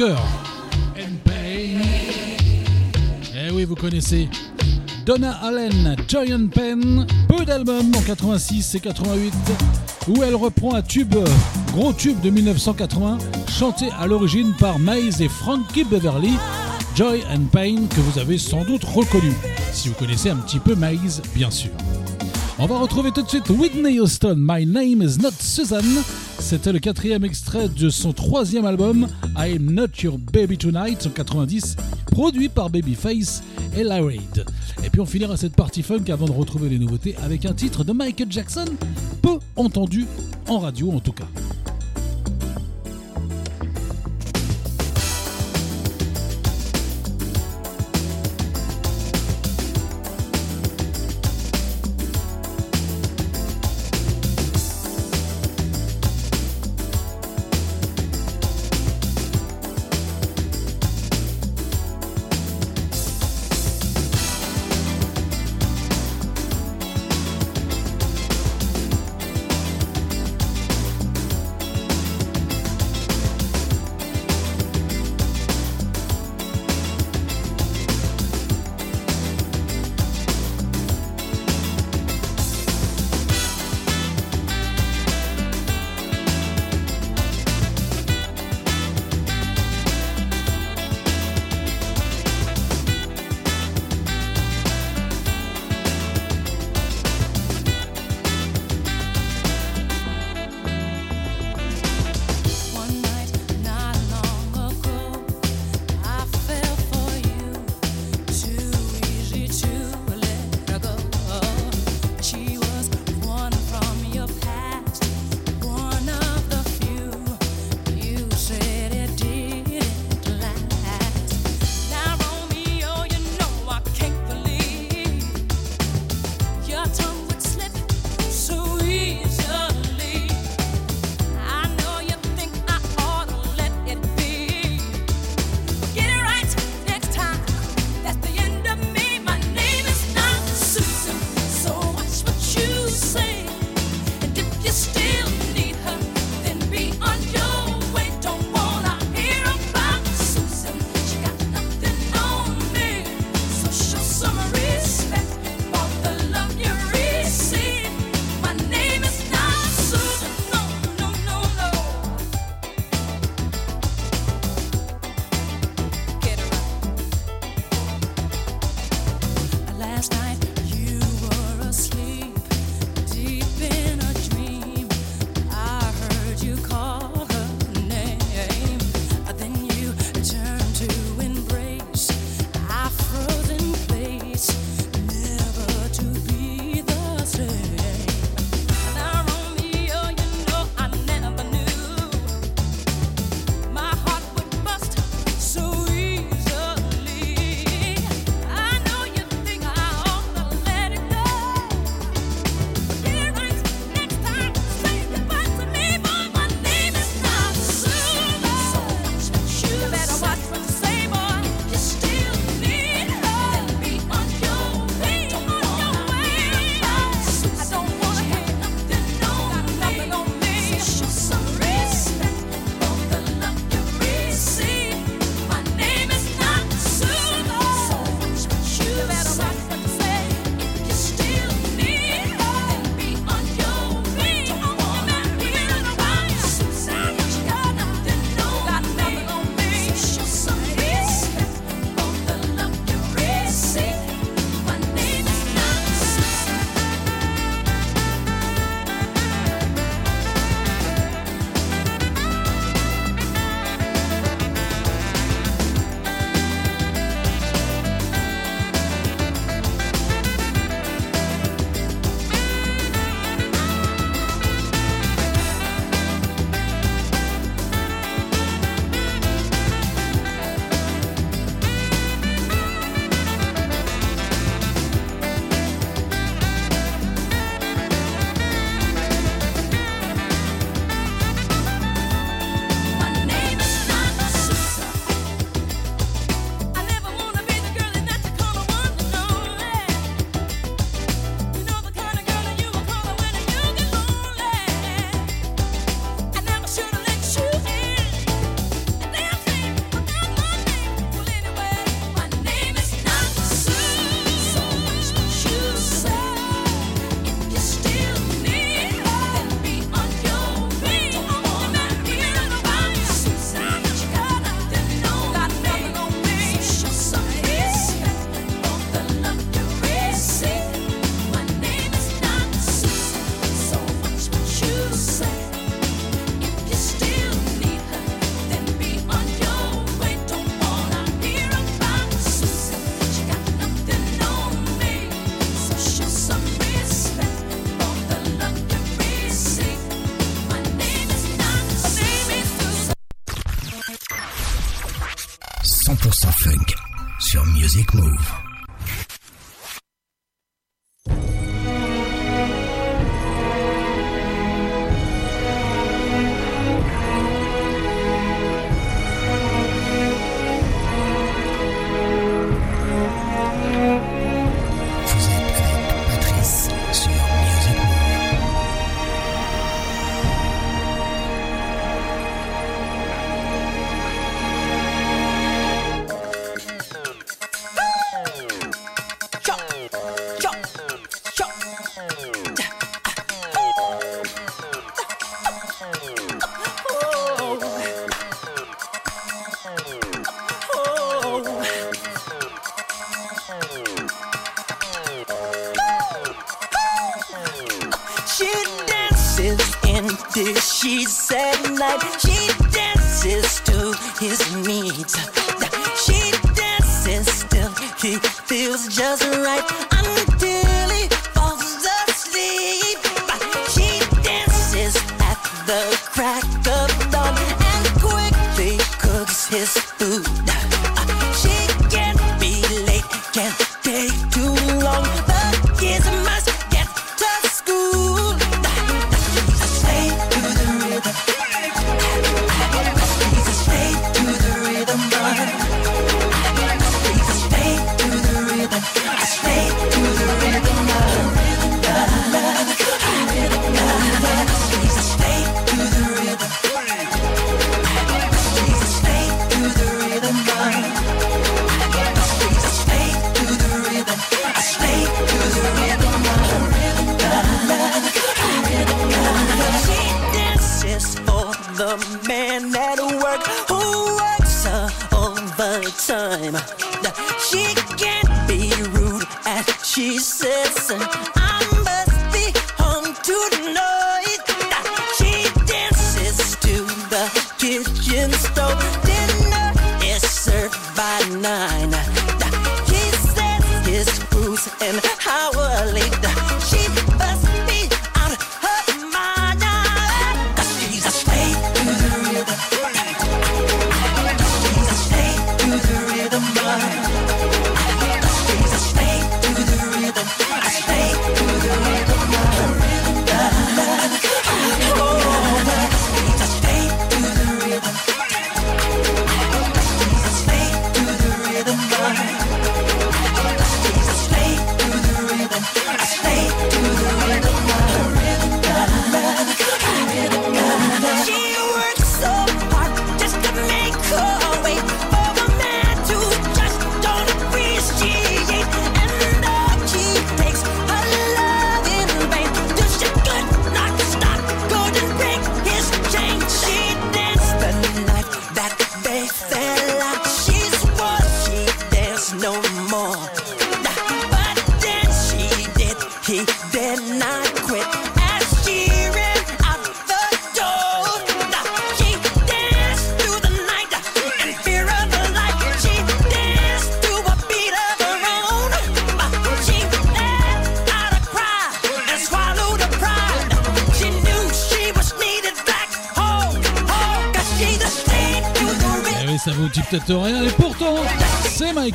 Pain. Eh oui, vous connaissez. Donna Allen, Joy and Pen, peu d'albums en 86 et 88, où elle reprend un tube, gros tube de 1980, chanté à l'origine par Maze et Frankie Beverly, Joy and Pain, que vous avez sans doute reconnu, si vous connaissez un petit peu Maze, bien sûr. On va retrouver tout de suite Whitney Houston, My Name is Not Susan. C'était le quatrième extrait de son troisième album, I'm Not Your Baby Tonight, en 90, produit par Babyface et Reid. Et puis on finira cette partie funk avant de retrouver les nouveautés avec un titre de Michael Jackson, peu entendu en radio en tout cas.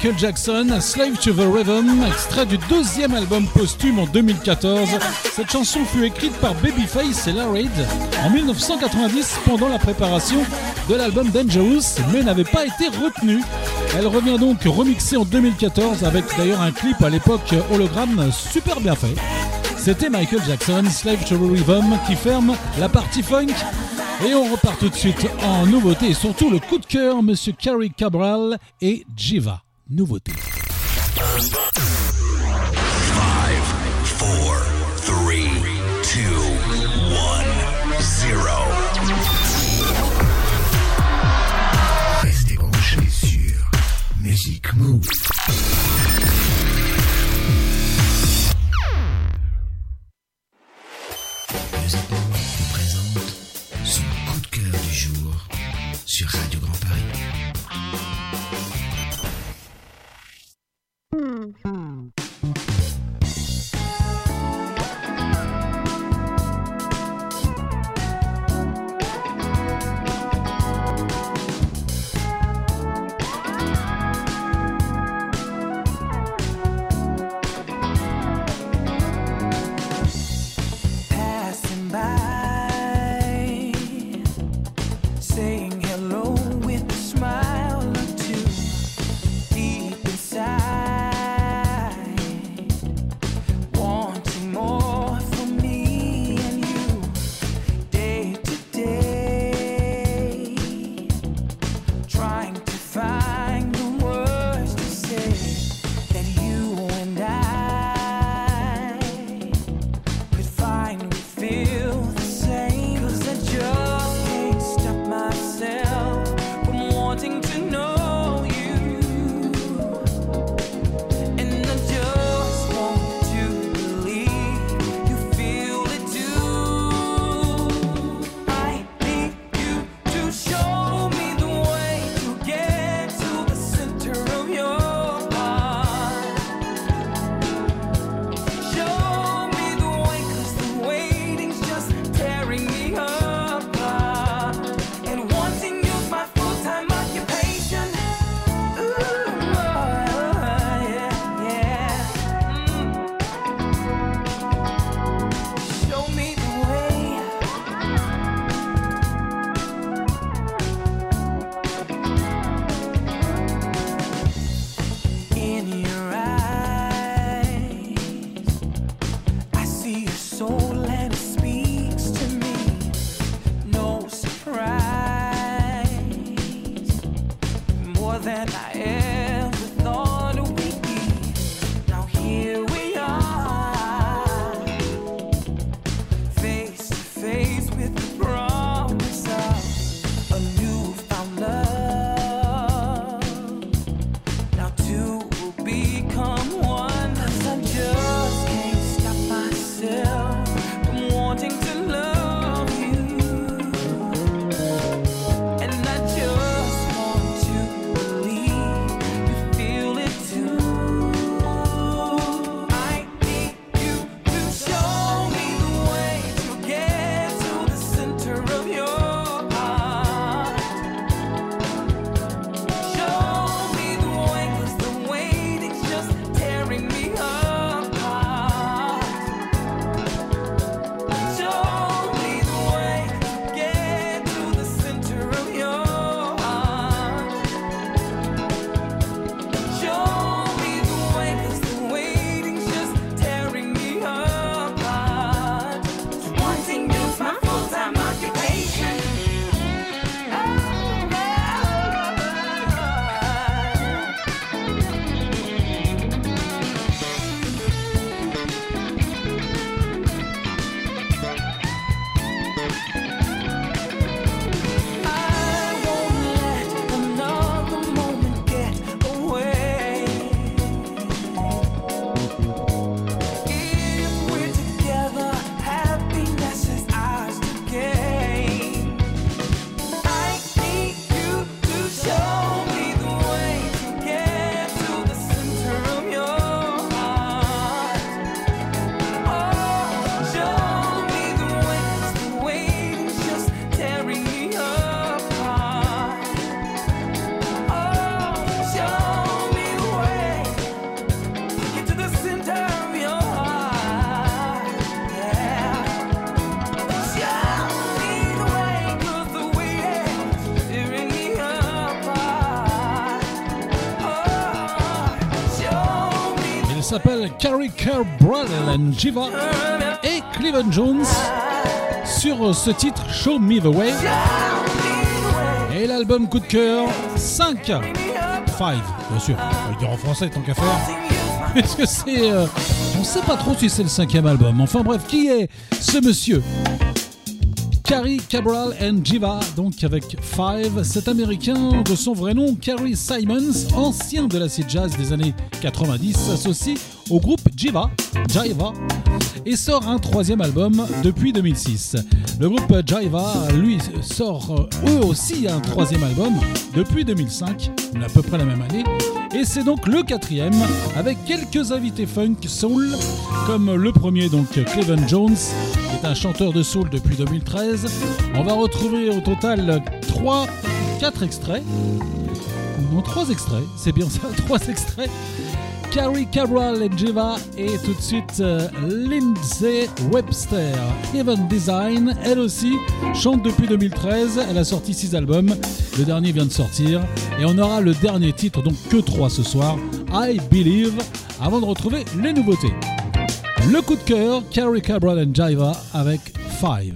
Michael Jackson, Slave to the Rhythm, extrait du deuxième album posthume en 2014. Cette chanson fut écrite par Babyface et Larry en 1990 pendant la préparation de l'album Dangerous, mais n'avait pas été retenue. Elle revient donc remixée en 2014 avec d'ailleurs un clip à l'époque hologramme super bien fait. C'était Michael Jackson, Slave to the Rhythm, qui ferme la partie funk et on repart tout de suite en nouveauté surtout le coup de cœur, Monsieur Carrie Cabral et Jiva nouveauté. 5, 4, 3, 2, 1, 0. Restez branchés sur Music Move. Music Move vous présente son coup de cœur du jour sur Radio Grand Paris. Carrie Cabral and Jiva et Cleveland Jones sur ce titre Show Me the Way. Et l'album coup de cœur 5 5 bien sûr, on va dire en français tant qu'à faire. <laughs> Est-ce que c'est. euh, on sait pas trop si c'est le cinquième album. Enfin bref, qui est ce monsieur? Carrie Cabral and Jiva, donc avec Five, cet américain de son vrai nom, Carrie Simons, ancien de l'acid jazz des années 90, s'associe au groupe Jiva, Jiva, et sort un troisième album depuis 2006. Le groupe Jiva, lui, sort euh, eux aussi un troisième album depuis 2005, à peu près la même année, et c'est donc le quatrième avec quelques invités funk soul, comme le premier donc Cleveland Jones, qui est un chanteur de soul depuis 2013. On va retrouver au total 3, 4 extraits. Non, 3 extraits, c'est bien ça, <laughs> 3 extraits. Carrie Cabral et Jiva et tout de suite euh, Lindsay Webster. Even Design, elle aussi, chante depuis 2013, elle a sorti 6 albums, le dernier vient de sortir et on aura le dernier titre, donc que 3 ce soir, I Believe, avant de retrouver les nouveautés. Le coup de cœur, Carrie Cabral and Jiva avec 5.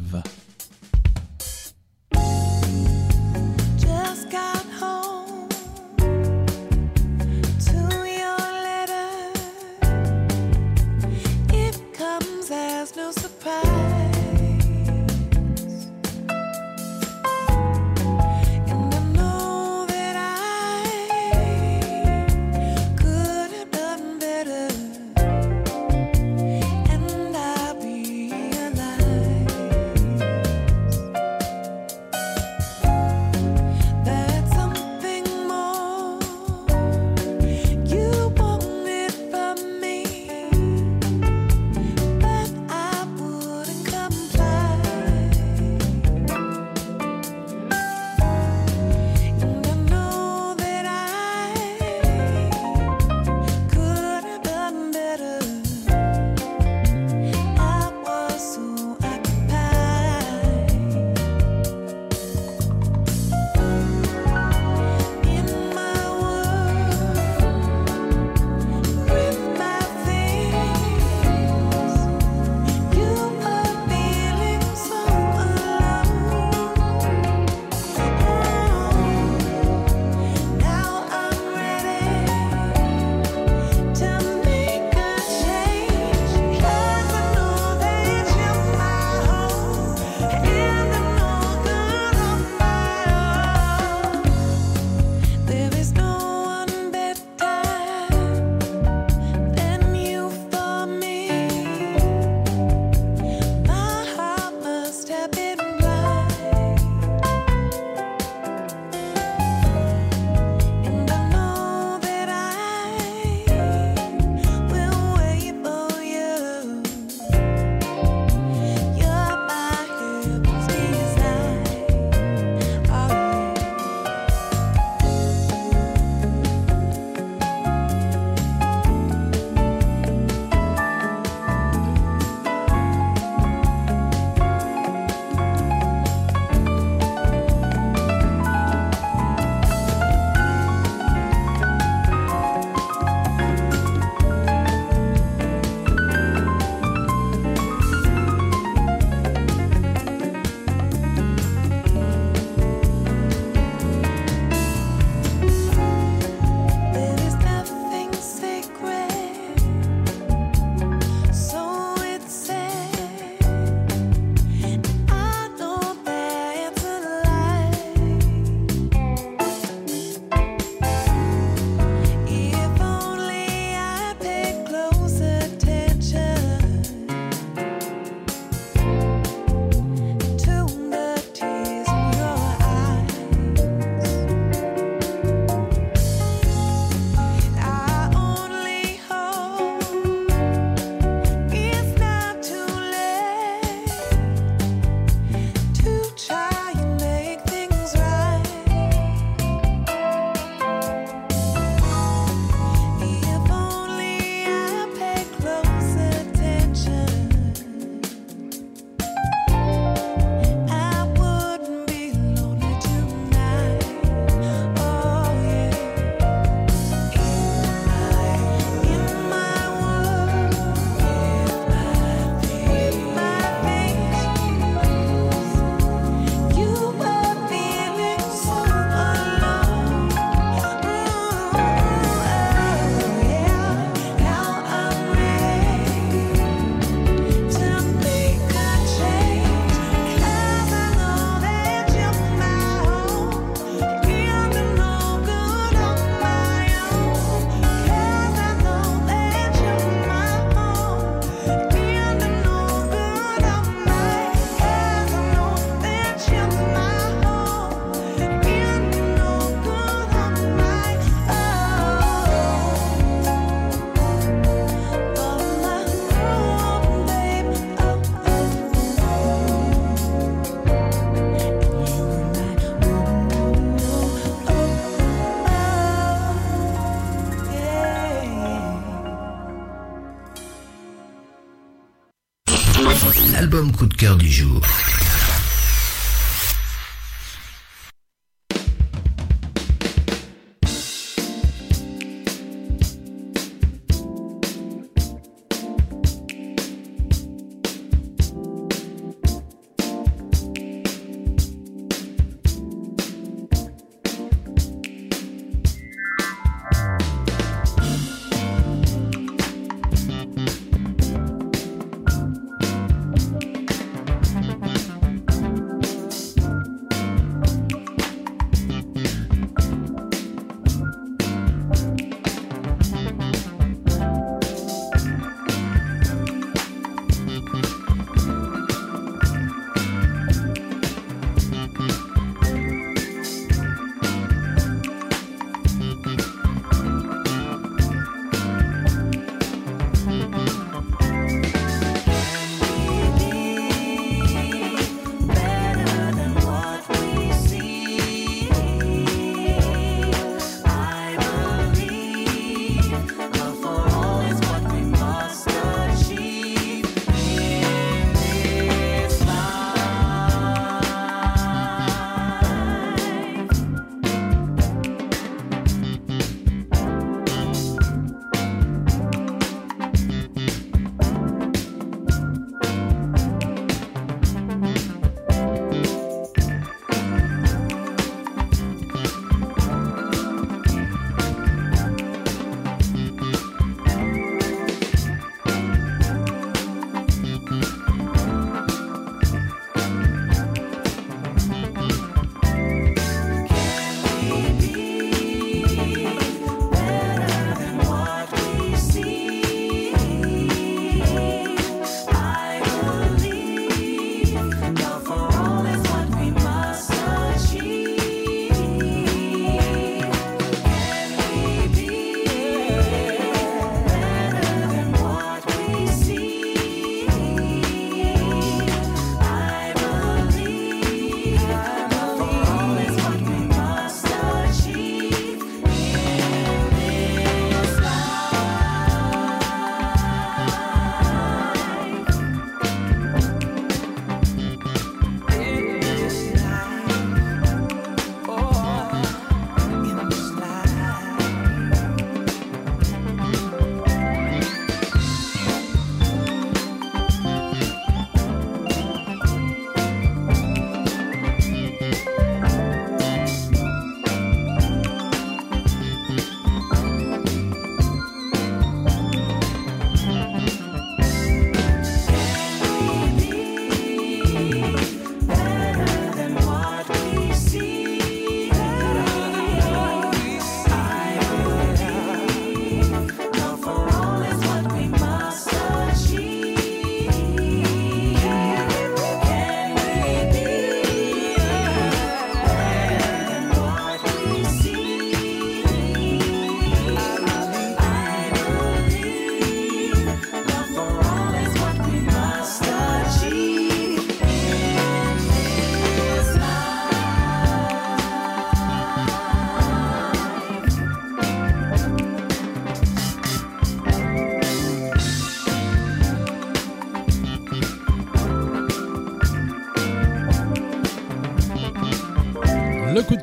Cœur du jour.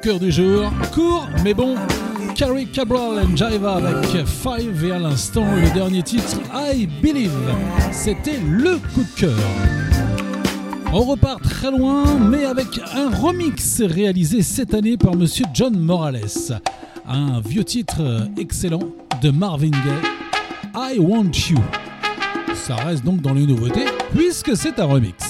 Cœur du jour, court mais bon. Carrie Cabral and Jaiva avec Five et à l'instant le dernier titre I Believe. C'était le coup de cœur. On repart très loin, mais avec un remix réalisé cette année par Monsieur John Morales. Un vieux titre excellent de Marvin Gaye, I Want You. Ça reste donc dans les nouveautés, puisque c'est un remix.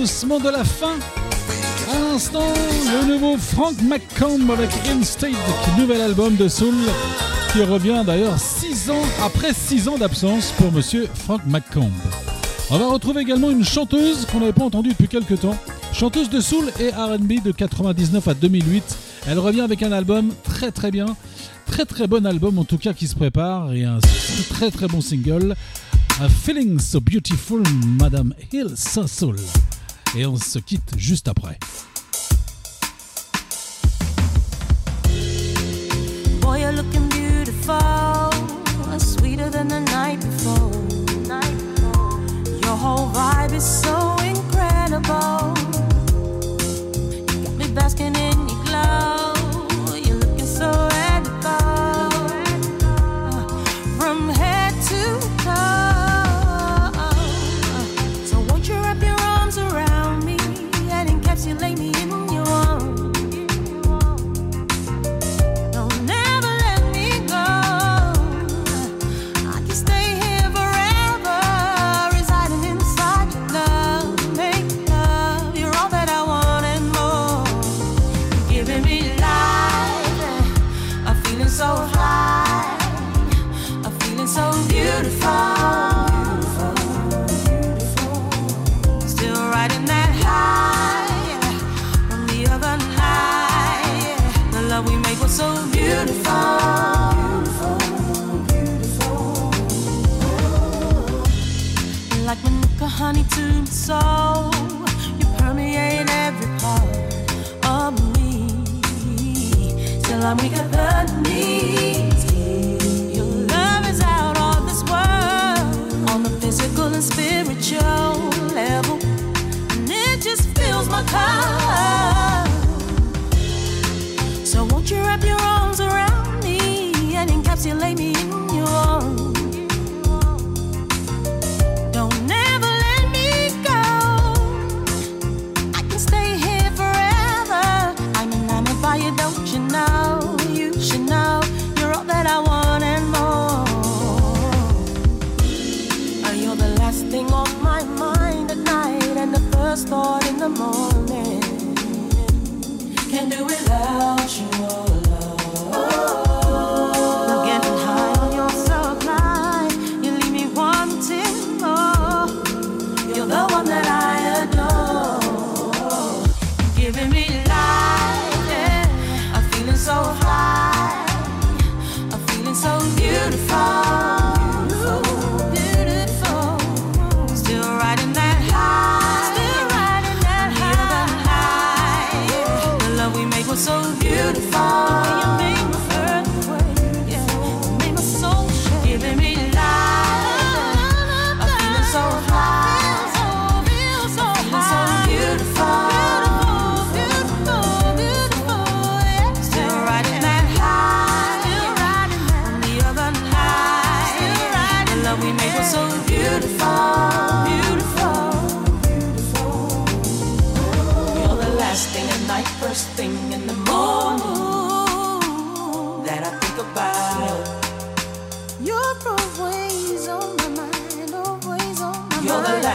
Doucement de la fin. À l'instant, le nouveau Frank McComb avec Instate, nouvel album de Soul, qui revient d'ailleurs 6 ans après 6 ans d'absence pour monsieur Frank McComb. On va retrouver également une chanteuse qu'on n'avait pas entendue depuis quelques temps, chanteuse de Soul et RB de 99 à 2008. Elle revient avec un album très très bien, très très bon album en tout cas qui se prépare et un très très bon single. A Feeling So Beautiful, Madame Hill So Soul. Et on se quitte juste après.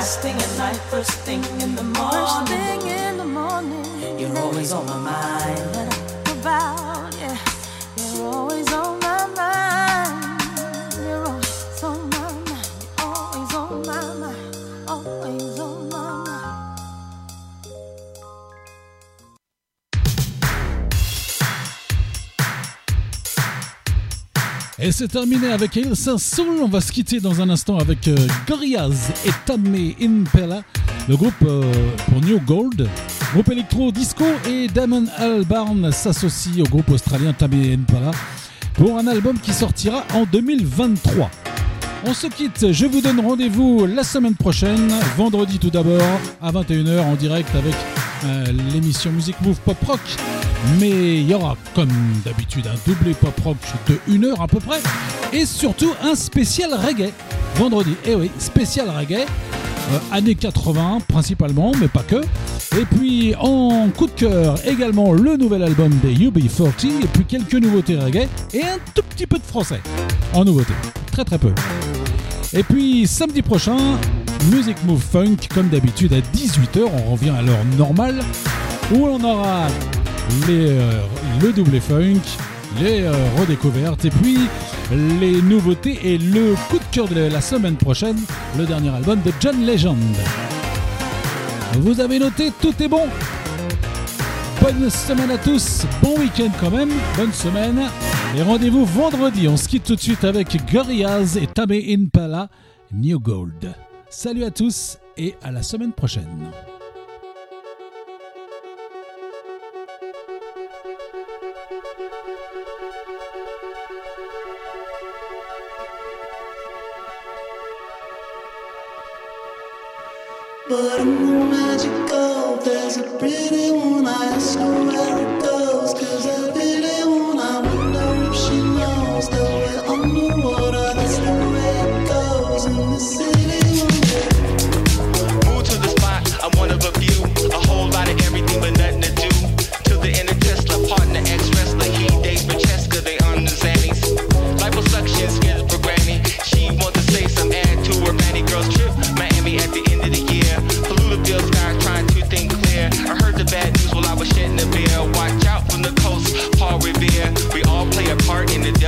Last thing at night, first thing in the morning. First thing in the morning. You're always on my mind. Et c'est terminé avec Il Soul. On va se quitter dans un instant avec euh, Gorillaz et Tommy Impella, le groupe euh, pour New Gold. Groupe électro disco et Damon Albarn s'associe au groupe australien Tommy Impella pour un album qui sortira en 2023. On se quitte, je vous donne rendez-vous la semaine prochaine, vendredi tout d'abord, à 21h en direct avec euh, l'émission Music Move Pop Rock. Mais il y aura comme d'habitude un doublé pop rock de 1 heure à peu près. Et surtout un spécial reggae. Vendredi, eh oui, spécial reggae. euh, années 80 principalement, mais pas que. Et puis en coup de cœur également le nouvel album des UB40 et puis quelques nouveautés reggae et un tout petit peu de français en nouveauté. Très très peu. Et puis samedi prochain, Music Move Funk, comme d'habitude, à 18h. On revient à l'heure normale, où on aura euh, le double funk, les euh, redécouvertes, et puis les nouveautés et le coup de cœur de la semaine prochaine, le dernier album de John Legend. Vous avez noté, tout est bon. Bonne semaine à tous, bon week-end quand même, bonne semaine. Et rendez-vous vendredi, on se quitte tout de suite avec Gorillaz et Tame Impala, New Gold. Salut à tous et à la semaine prochaine. But I'm no magical. Oh, there's a pretty one. I her where it goes.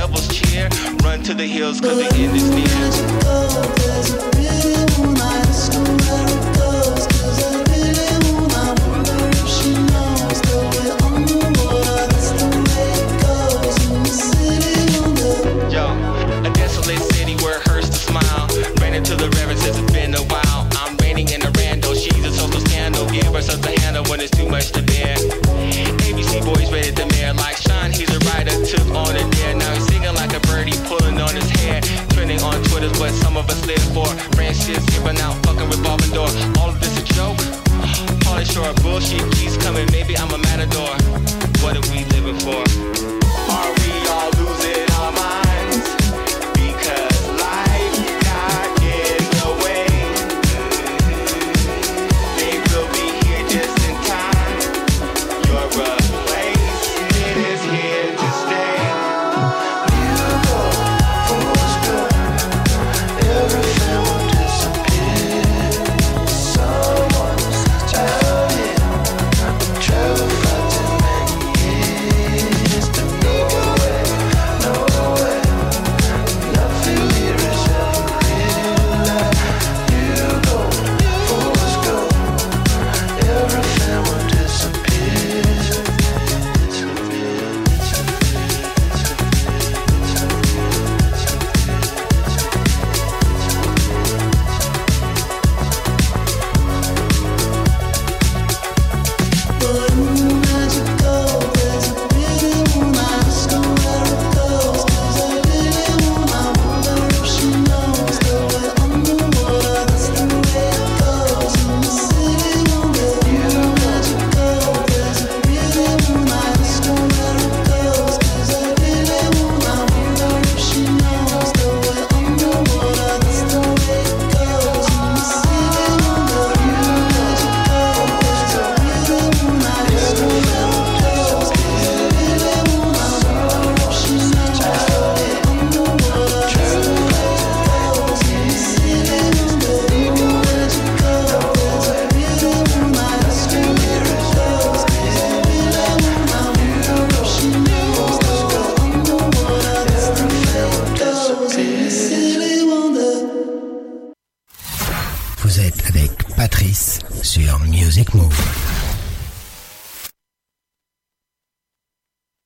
Devil's cheer. Run to the hills, cause the end is near. what some of us live for. Brand giving out, fucking revolving door. All of this a joke? Polish Shore, bullshit, keys coming, maybe I'm a matador. What are we living for? Are we all losing our minds?